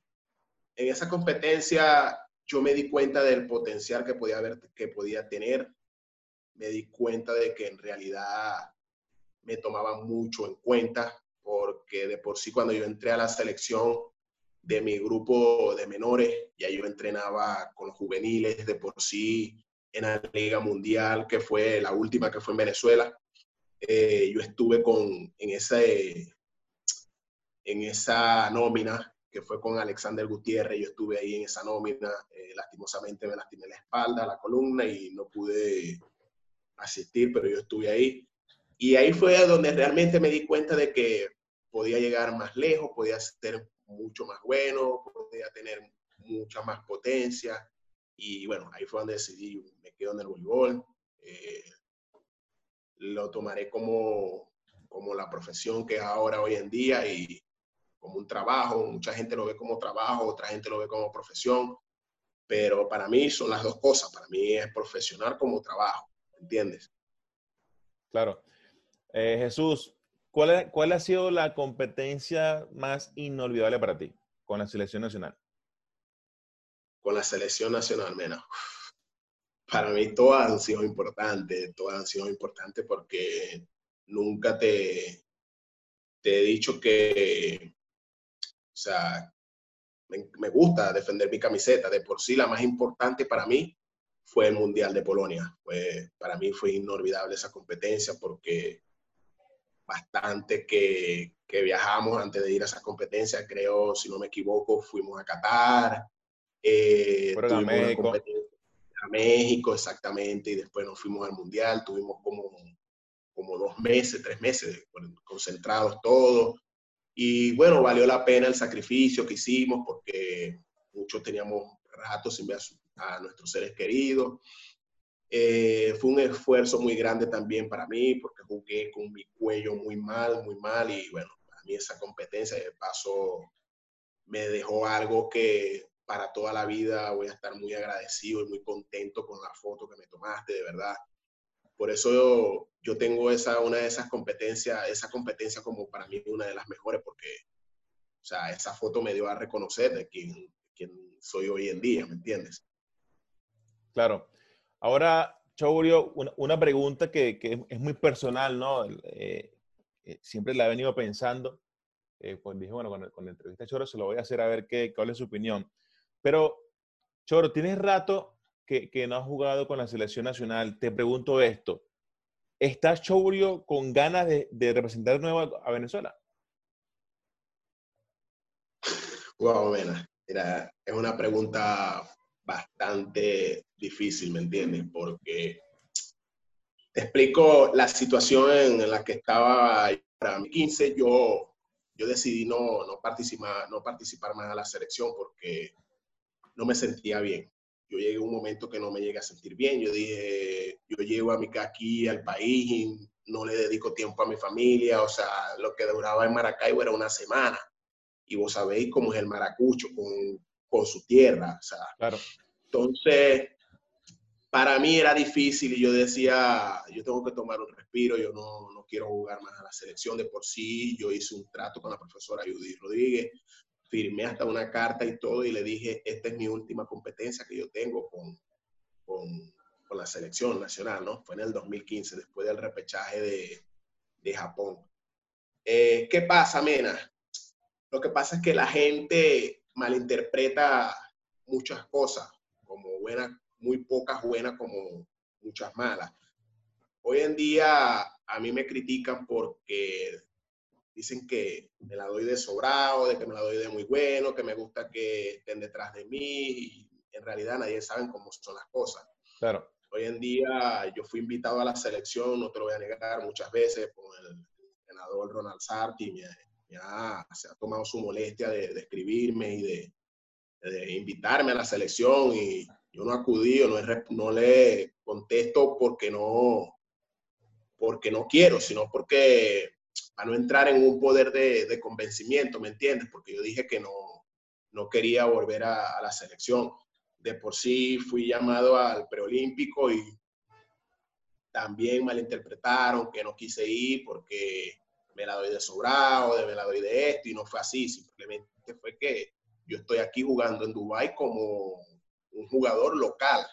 En esa competencia yo me di cuenta del potencial que podía, haber, que podía tener, me di cuenta de que en realidad me tomaban mucho en cuenta, porque de por sí cuando yo entré a la selección, de mi grupo de menores, ya yo entrenaba con los juveniles de por sí en la Liga Mundial, que fue la última que fue en Venezuela. Eh, yo estuve con, en, ese, en esa nómina que fue con Alexander Gutiérrez, yo estuve ahí en esa nómina, eh, lastimosamente me lastimé la espalda, la columna y no pude asistir, pero yo estuve ahí. Y ahí fue donde realmente me di cuenta de que podía llegar más lejos, podía ser mucho más bueno, podía tener mucha más potencia. Y bueno, ahí fue donde decidí, me quedo en el voleibol. Eh, lo tomaré como, como la profesión que es ahora hoy en día y como un trabajo. Mucha gente lo ve como trabajo, otra gente lo ve como profesión. Pero para mí son las dos cosas. Para mí es profesional como trabajo, ¿entiendes? Claro. Eh, Jesús, ¿Cuál, ¿Cuál, ha sido la competencia más inolvidable para ti con la selección nacional? Con la selección nacional, Mena. Para mí todas han sido importantes, todas han sido importantes porque nunca te, he dicho que, o sea, me, me, gusta defender mi camiseta. De por sí, la más importante para mí fue el Mundial de Polonia. Fue, para mí fue inolvidable esa competencia porque bastante que, que, viajamos antes de ir a esas competencias. Creo, si no me equivoco, fuimos a Qatar. Eh, a México. A México, exactamente. Y después nos fuimos al Mundial. Tuvimos como, como dos meses, tres meses concentrados todos. Y bueno, valió la pena el sacrificio que hicimos porque muchos teníamos ratos sin ver a, a nuestros seres queridos. Eh, fue un esfuerzo muy grande también para mí porque jugué con mi cuello muy mal, muy mal y bueno, para mí esa competencia de paso me dejó algo que para toda la vida voy a estar muy agradecido y muy contento con la foto que me tomaste, de verdad, por eso yo, yo tengo esa, una de esas competencias, esa competencia como para mí una de las mejores, porque, o sea, esa foto me dio a reconocer de quién, quién soy hoy en día, ¿me entiendes? Claro. Ahora, Chaurio, una, pregunta que, es muy personal, ¿no? Eh, eh, siempre la he venido pensando. Eh, pues dije, bueno, con, con, la entrevista a Choro se lo voy a hacer a ver qué, cuál es su opinión. Pero, Choro, tienes rato que, no has jugado con la selección nacional. Te pregunto esto. ¿Estás, Chaurio, con ganas de, representar de nuevo a Venezuela? Wow, Mena. Mira, es una pregunta bastante difícil, ¿me entiendes? Porque te explico la situación en la que estaba para 2015. Yo, yo decidí no, no, participar, no participar más a la selección porque no me sentía bien. Yo llegué a un momento que no me llegué a sentir bien. Yo dije, yo llego a mi, aquí al país y no le dedico tiempo a mi familia. O sea, lo que duraba en Maracaibo era una semana. Y vos sabéis cómo es el maracucho con, con su tierra. O sea, claro. Entonces, para mí era difícil y yo decía, yo tengo que tomar un respiro, yo no, no, quiero jugar más a la selección de por sí. Yo hice un trato con la profesora Judy Rodríguez, firmé hasta una carta y todo y le dije, esta es mi última competencia que yo tengo con, con, con la selección nacional, ¿no? Fue en el 2015, después del repechaje de, de Japón. Eh, ¿Qué pasa, Mena? Lo que pasa es que la gente malinterpreta muchas cosas, como buenas, muy pocas buenas como muchas malas. Hoy en día a mí me critican porque dicen que me la doy de sobrado, de que me la doy de muy bueno, que me gusta que estén detrás de mí y en realidad nadie sabe cómo son las cosas. Claro. Hoy en día yo fui invitado a la selección, no te lo voy a negar, muchas veces con el senador Ronald Sarti, ha, se ha tomado su molestia de, escribirme y de, invitarme a la selección y yo no acudí, no, no le contesto porque no, porque no quiero, sino porque para no entrar en un poder de, de, convencimiento, ¿me entiendes? Porque yo dije que no, no quería volver a, a, la selección. De por sí fui llamado al preolímpico y también malinterpretaron que no quise ir porque me la doy de sobrado, de me la doy de esto, y no fue así, simplemente fue que yo estoy aquí jugando en Dubái como un jugador local.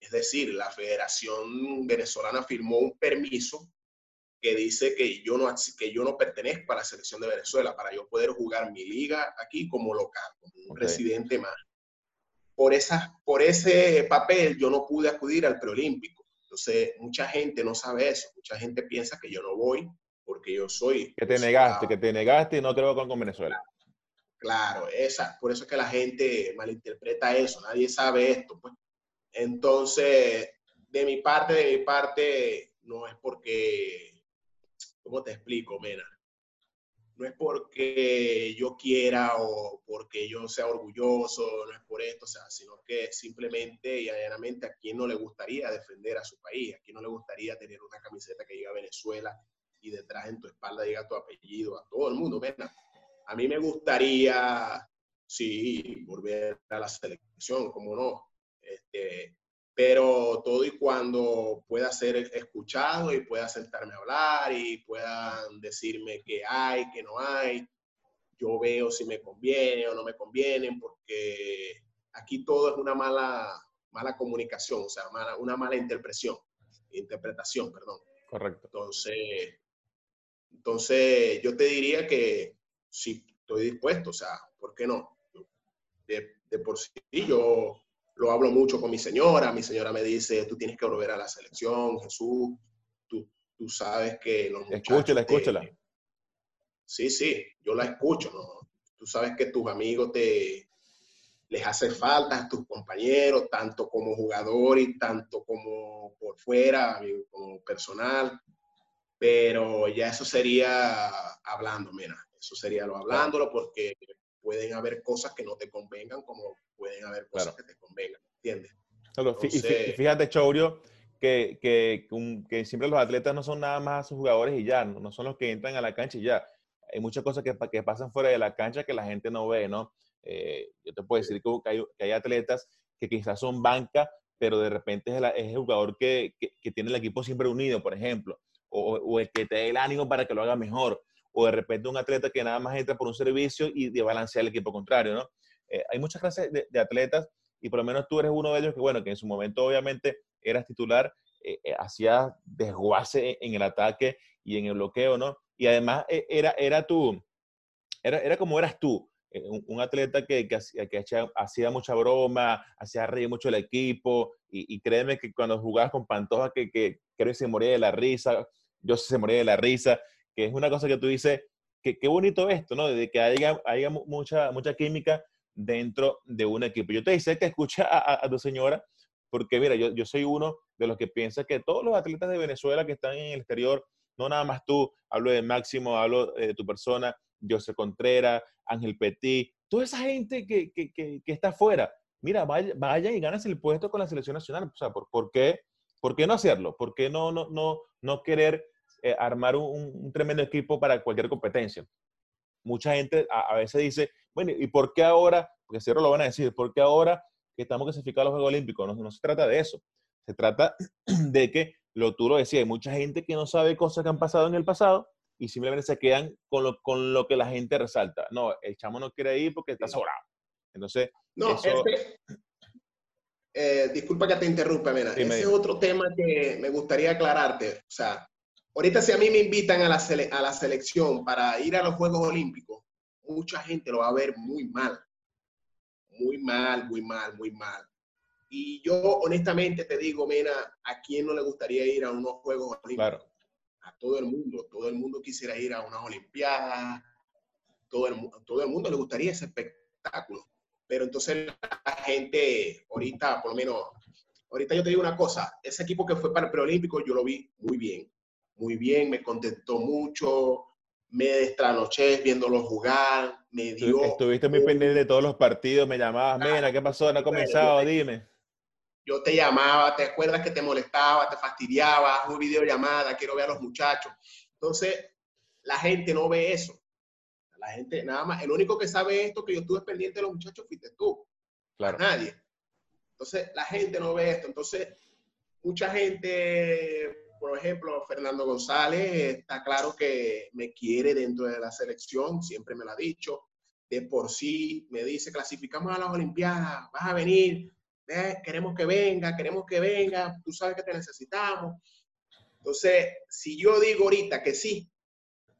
Es decir, la Federación Venezolana firmó un permiso que dice que yo no, que yo no pertenezco a la selección de Venezuela para yo poder jugar mi liga aquí como local, como un okay. residente más. Por, esa, por ese papel yo no pude acudir al preolímpico. Entonces, mucha gente no sabe eso. Mucha gente piensa que yo no voy porque yo soy... Que te negaste, que te negaste y no te voy con, con Venezuela. Claro, esa, por eso es que la gente malinterpreta eso, nadie sabe esto. Pues. Entonces, de mi parte, de mi parte, no es porque, ¿cómo te explico, Mena? No es porque yo quiera o porque yo sea orgulloso, no es por esto, o sea, sino que simplemente y llanamente a quien no le gustaría defender a su país, a quien no le gustaría tener una camiseta que diga Venezuela y detrás en tu espalda diga tu apellido, a todo el mundo, Mena a mí me gustaría, sí, volver a la selección, como no. Este, pero todo y cuando pueda ser escuchado y pueda sentarme a hablar y puedan decirme qué hay, qué no hay, yo veo si me conviene o no me conviene, porque aquí todo es una mala, mala comunicación, o sea, mala, una mala interpretación, interpretación, perdón. Correcto. Entonces, entonces yo te diría que sí estoy dispuesto, o sea, ¿por qué no? De, de, por sí yo lo hablo mucho con mi señora, mi señora me dice, tú tienes que volver a la selección, Jesús, tú, tú sabes que los Escúchala, escúchala. Te... Sí, sí, yo la escucho, ¿no? Tú sabes que tus amigos te les hace falta a tus compañeros, tanto como jugador y tanto como por fuera, como personal, pero ya eso sería hablando, mira, eso sería lo hablándolo porque pueden haber cosas que no te convengan como pueden haber cosas claro. que te convengan, ¿entiendes? Entonces, y fíjate, Chaurio, que, que, que, siempre los atletas no son nada más sus jugadores y ya, no, no son los que entran a la cancha y ya. Hay muchas cosas que, que pasan fuera de la cancha que la gente no ve, ¿no? Eh, yo te puedo decir que hay, que hay atletas que quizás son banca, pero de repente es el, es el jugador que, que, que tiene el equipo siempre unido, por ejemplo, o, el que te dé el ánimo para que lo haga mejor, o de repente un atleta que nada más entra por un servicio y de balancear el equipo contrario, ¿no? Eh, hay muchas clases de, atletas y por lo menos tú eres uno de ellos que, bueno, que en su momento obviamente eras titular, eh, eh, hacías desguace en el ataque y en el bloqueo, ¿no? Y además eh, era, era tú, era, era como eras tú, un, atleta que, que, hacía, que hacía, mucha broma, hacía reír mucho el equipo y, y créeme que cuando jugabas con Pantoja que, que creo que se moría de la risa, yo se moría de la risa, que es una cosa que tú dices, que qué bonito esto, ¿no? De que haya, haya mucha, mucha química dentro de un equipo. Yo te decía que escucha a, a, tu señora, porque mira, yo, yo soy uno de los que piensa que todos los atletas de Venezuela que están en el exterior, no nada más tú, hablo de Máximo, hablo eh, de tu persona, José Contreras, Ángel Petit, toda esa gente que, que, que, que está afuera, mira, vaya, vaya, y ganas el puesto con la selección nacional. O sea, ¿por, por, qué, ¿por qué no hacerlo? ¿Por qué no, no, no, no querer eh, armar un, un, tremendo equipo para cualquier competencia? Mucha gente a, a, veces dice, bueno, ¿y por qué ahora? Porque cierro lo van a decir, ¿por qué ahora que estamos clasificados a los Juegos Olímpicos? No, no se trata de eso. Se trata de que, lo tú lo decías, hay mucha gente que no sabe cosas que han pasado en el pasado y simplemente se quedan con lo, con lo que la gente resalta. No, el chamo no quiere ir porque está sobrado. Entonces, no, eso... este, eh, disculpa que te interrumpa, Mena. Ese es otro tema que me gustaría aclararte. O sea, ahorita si a mí me invitan a la, sele a la selección para ir a los Juegos Olímpicos, mucha gente lo va a ver muy mal. Muy mal, muy mal, muy mal. Y yo honestamente te digo, Mena, ¿a quién no le gustaría ir a unos Juegos Olímpicos? Claro a todo el mundo. Todo el mundo quisiera ir a unas Olimpiadas, todo el, todo el mundo le gustaría ese espectáculo. Pero entonces la gente, ahorita, por lo menos, ahorita yo te digo una cosa, ese equipo que fue para el preolímpico yo lo vi muy bien, muy bien, me contentó mucho, me destranoché viéndolo jugar, me dio... Estuviste muy pendiente de todos los partidos, me llamabas, mira, ¿qué pasó? ¿No ha comenzado? Dime yo te llamaba, te acuerdas que te molestaba, te fastidiaba, un videollamada, quiero ver a los muchachos. Entonces, la gente no ve eso. La gente, nada más, el único que sabe esto que yo estuve pendiente de los muchachos fuiste tú. Claro. Nadie. Entonces, la gente no ve esto. Entonces, mucha gente, por ejemplo, Fernando González, está claro que me quiere dentro de la selección, siempre me lo ha dicho. De por sí, me dice, clasificamos a las Olimpiadas, vas a venir, queremos que venga, queremos que venga, tú sabes que te necesitamos. Entonces, si yo digo ahorita que sí,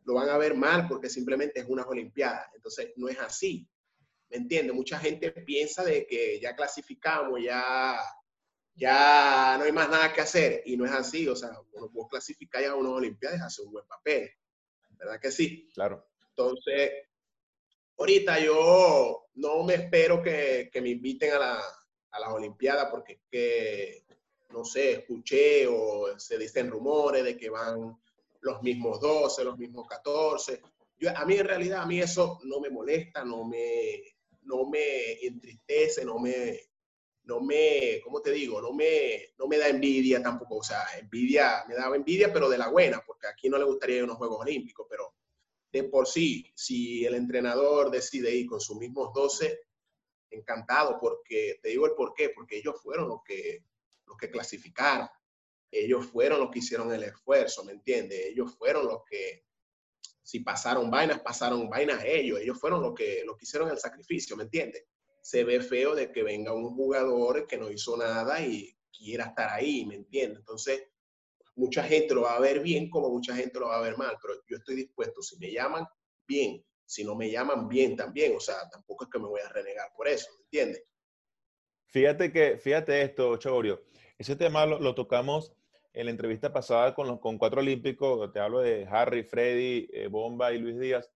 lo van a ver mal porque simplemente es unas Olimpiadas. Entonces, no es así. ¿Me entiendes? Mucha gente piensa de que ya clasificamos, ya, ya no hay más nada que hacer. Y no es así. O sea, puede clasificar ya a unas Olimpiadas y hacer un buen papel. ¿Verdad que sí? Claro. Entonces, ahorita yo no me espero que, que me inviten a la, a las Olimpiadas porque que, no sé, escuché o se dicen rumores de que van los mismos 12, los mismos 14. Yo, a mí en realidad, a mí eso no me molesta, no me, no me entristece, no me, no me, ¿cómo te digo? No me, no me da envidia tampoco. O sea, envidia, me daba envidia, pero de la buena, porque aquí no le gustaría ir a unos Juegos Olímpicos, pero de por sí, si el entrenador decide ir con sus mismos 12, encantado porque, te digo el por qué, porque ellos fueron los que, los que clasificaron, ellos fueron los que hicieron el esfuerzo, ¿me entiendes? Ellos fueron los que, si pasaron vainas, pasaron vainas ellos, ellos fueron los que, los que hicieron el sacrificio, ¿me entiendes? Se ve feo de que venga un jugador que no hizo nada y quiera estar ahí, ¿me entiendes? Entonces, mucha gente lo va a ver bien como mucha gente lo va a ver mal, pero yo estoy dispuesto, si me llaman, bien, si no me llaman bien también, o sea, tampoco es que me voy a renegar por eso, ¿me entiendes? Fíjate que, fíjate esto, Chorio, ese tema lo, tocamos en la entrevista pasada con los con cuatro olímpicos, te hablo de Harry, Freddy, eh, Bomba y Luis Díaz,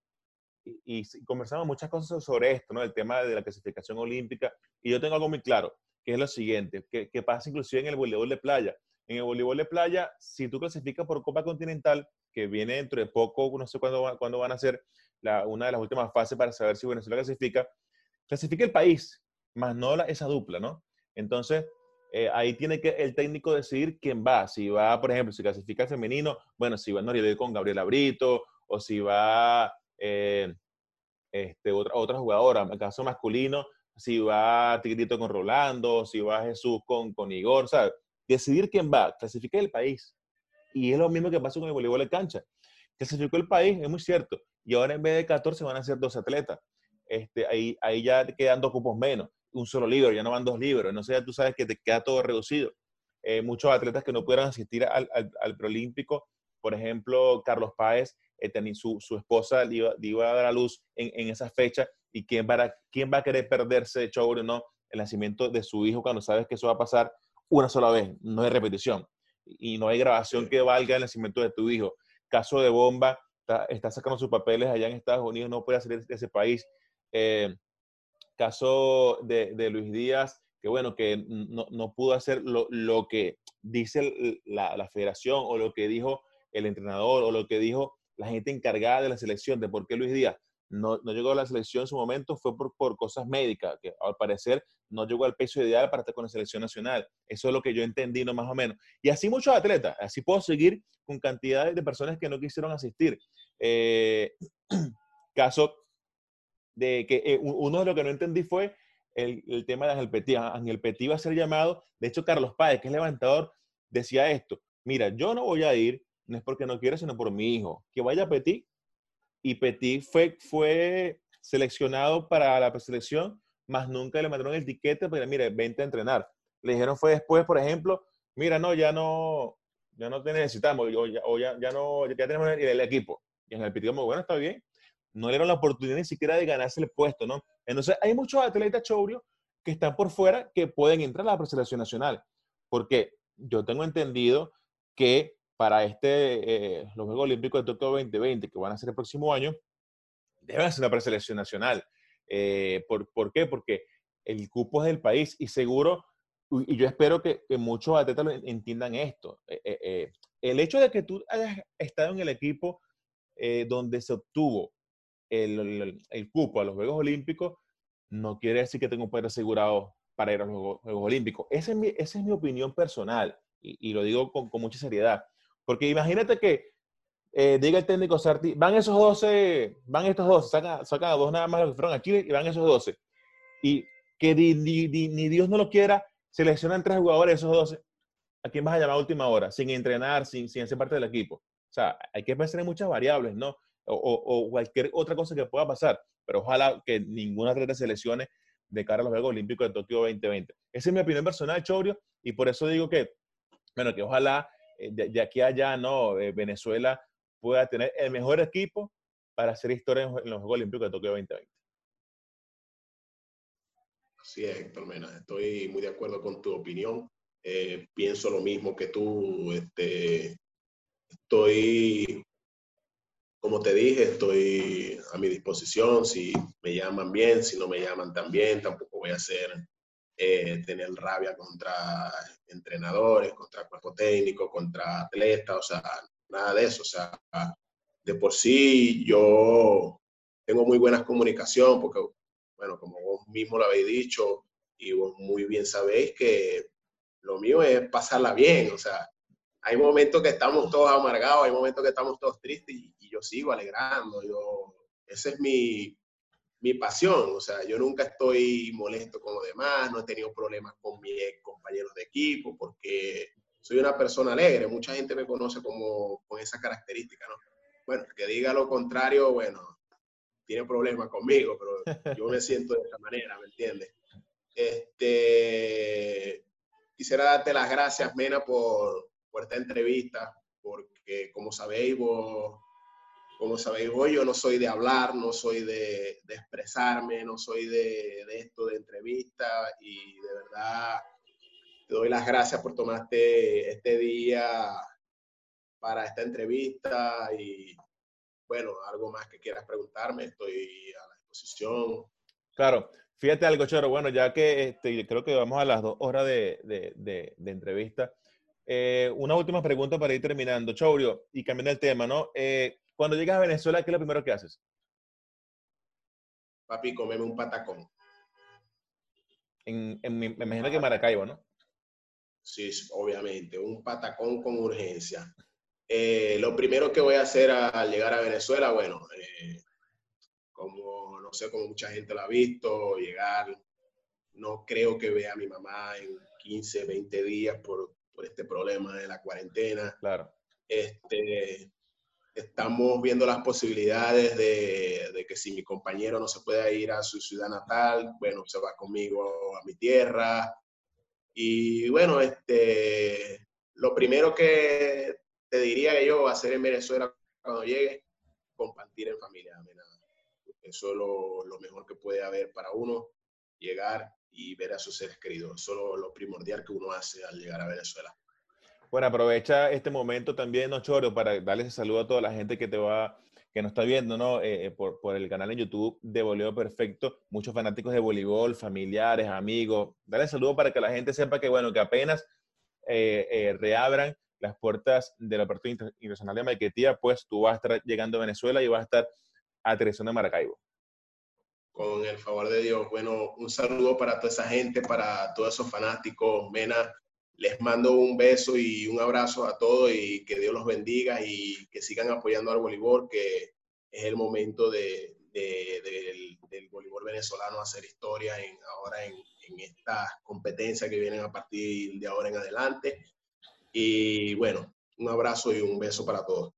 y, y, conversamos muchas cosas sobre esto, ¿no? El tema de la clasificación olímpica, y yo tengo algo muy claro, que es lo siguiente, que, que pasa inclusive en el voleibol de playa. En el voleibol de playa, si tú clasificas por Copa Continental, que viene dentro de poco, no sé cuándo, cuándo van a ser, la, una de las últimas fases para saber si Venezuela clasifica, clasifica el país, más no la, esa dupla, ¿no? Entonces, eh, ahí tiene que el técnico decidir quién va. Si va, por ejemplo, si clasifica el femenino, bueno, si va Noriel con Gabriela Brito, o si va eh, este, otra, otra jugadora, en el caso masculino, si va Tigrito con Rolando, si va Jesús con, con Igor, ¿sabes? Decidir quién va, clasificar el país. Y es lo mismo que pasa con el voleibol de cancha. Clasificó el país, es muy cierto. Y ahora en vez de 14 van a ser dos atletas. Este, ahí, ahí ya quedan dos cupos menos. Un solo libro, ya no van dos libros. No sé, ya tú sabes que te queda todo reducido. Eh, muchos atletas que no pudieron asistir al preolímpico, por ejemplo, Carlos Páez, eh, su, su, esposa le iba, iba, a dar a luz en, en esa fecha y quién va, a, quién va a querer perderse, Chobre, no, el nacimiento de su hijo cuando sabes que eso va a pasar una sola vez, no hay repetición y no hay grabación que valga el nacimiento de tu hijo. Caso de bomba, está, está sacando sus papeles allá en Estados Unidos, no puede salir de ese país. Eh, caso de, de, Luis Díaz, que bueno, que no, no pudo hacer lo, lo que dice la, la, federación o lo que dijo el entrenador o lo que dijo la gente encargada de la selección, de por qué Luis Díaz no, no llegó a la selección en su momento, fue por, por, cosas médicas, que al parecer no llegó al peso ideal para estar con la selección nacional. Eso es lo que yo entendí, no más o menos. Y así muchos atletas, así puedo seguir con cantidades de personas que no quisieron asistir. Eh, caso de que eh, uno de lo que no entendí fue el, el, tema de Ángel Petit. Ángel Petit va a ser llamado, de hecho Carlos Páez, que es levantador, decía esto, mira, yo no voy a ir, no es porque no quiera, sino por mi hijo. Que vaya Petit. Y Petit fue, fue seleccionado para la preselección, más nunca le mandaron el tiquete, pero mire, vente a entrenar. Le dijeron fue después, por ejemplo, mira, no, ya no, ya no te necesitamos, o ya, o ya, ya no, ya tenemos el, el, equipo. Y en el Petit, como, bueno, está bien. No le dieron la oportunidad ni siquiera de ganarse el puesto, ¿no? Entonces, hay muchos atletas, Chourio, que están por fuera que pueden entrar a la preselección nacional. Porque yo tengo entendido que para este, eh, los Juegos Olímpicos de Tokio 2020, que van a ser el próximo año, deben hacer una preselección nacional. Eh, ¿por, ¿por, qué? Porque el cupo es del país y seguro, y yo espero que, que muchos atletas entiendan esto. Eh, eh, el hecho de que tú hayas estado en el equipo donde se obtuvo el, el, el, cupo a los Juegos Olímpicos, no quiere decir que tenga un poder asegurado para ir a los Juegos, Juegos Olímpicos. Esa es, mi, esa es mi opinión personal y, y lo digo con, con mucha seriedad. Porque imagínate que eh, diga el técnico Sarti, van esos 12, van estos 12, sacan, sacan a dos nada más los que fueron a Chile y van esos 12. Y que ni, ni, ni Dios no lo quiera, seleccionan tres jugadores esos 12. ¿A quién vas a llamar a última hora? Sin entrenar, sin, sin ser parte del equipo. O sea, hay que pensar en muchas variables, ¿no? O, o, o, cualquier otra cosa que pueda pasar. Pero ojalá que ninguna atleta se lesione de cara a los Juegos Olímpicos de Tokio 2020. Esa es mi opinión personal, Chorio, y por eso digo que, bueno, que ojalá de, de, aquí a allá, no, eh, Venezuela pueda tener el mejor equipo para hacer historia en, en los Juegos Olímpicos de Tokio 2020. Así es, Héctor Mena. Estoy muy de acuerdo con tu opinión. Eh, pienso lo mismo que tú. Este, estoy, como te dije, estoy a mi disposición. Si me llaman bien, si no me llaman también, tampoco voy a hacer eh, tener rabia contra entrenadores, contra cuerpo técnico, contra atletas, o sea, nada de eso. O sea, de por sí yo tengo muy buena comunicación porque, bueno, como vos mismo lo habéis dicho y vos muy bien sabéis que lo mío es pasarla bien, o sea, hay momentos que estamos todos amargados, hay momentos que estamos todos tristes y, y yo sigo alegrando, yo, ese es mi, mi pasión, o sea, yo nunca estoy molesto con los demás, no he tenido problemas con mis compañeros de equipo, porque soy una persona alegre, mucha gente me conoce como con esa característica, ¿no? Bueno, que diga lo contrario, bueno, tiene problemas conmigo, pero yo me siento de esta manera, ¿me entiendes? Este, quisiera darte las gracias, Mena, por, por esta entrevista, porque como sabéis, vos como sabéis hoy, yo no soy de hablar, no soy de, de expresarme, no soy de, de, esto de entrevista y de verdad te doy las gracias por tomarte este día para esta entrevista y bueno, algo más que quieras preguntarme, estoy a la disposición. Claro, fíjate algo, Choro, bueno, ya que este, creo que vamos a las dos horas de, de, de entrevista, eh, una última pregunta para ir terminando, Chourio, y cambiando el tema, ¿no? Eh, cuando llegas a Venezuela, ¿qué es lo primero que haces? Papi, comeme un patacón. En, en, me imagino que Maracaibo, ¿no? Sí, obviamente, un patacón con urgencia. Eh, lo primero que voy a hacer al llegar a Venezuela, bueno, eh, como no sé, como mucha gente lo ha visto, llegar no creo que vea a mi mamá en 15, 20 días por, por este problema de la cuarentena. Claro. Este, estamos viendo las posibilidades de, de, que si mi compañero no se puede ir a su ciudad natal, bueno, se va conmigo a mi tierra. Y bueno, este, lo primero que te diría que yo hacer en Venezuela cuando llegue, compartir en familia. Eso es lo, lo, mejor que puede haber para uno, llegar y ver a sus seres queridos. Eso es lo, lo primordial que uno hace al llegar a Venezuela. Bueno, aprovecha este momento también, ¿no, Choro, para darles ese saludo a toda la gente que te va, que nos está viendo, ¿no? Eh, eh, por, por, el canal en YouTube de Boleo Perfecto. Muchos fanáticos de voleibol, familiares, amigos. Dale saludo para que la gente sepa que, bueno, que apenas eh, reabran las puertas de la Apertura Internacional de Maiquetía, pues tú vas a estar llegando a Venezuela y vas a estar aterrizando en Maracaibo. Con el favor de Dios. Bueno, un saludo para toda esa gente, para todos esos fanáticos, Mena les mando un beso y un abrazo a todos y que Dios los bendiga y que sigan apoyando al voleibol, que es el momento de, de, de, del, voleibol venezolano hacer historia en, ahora en, estas competencias que vienen a partir de ahora en adelante. Y bueno, un abrazo y un beso para todos.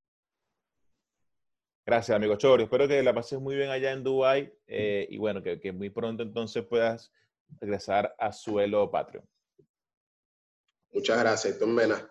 Gracias, amigo Chori. Espero que la pases muy bien allá en Dubái eh, y bueno, que muy pronto entonces puedas regresar a suelo patrio. Muchas gracias, Tom Mena.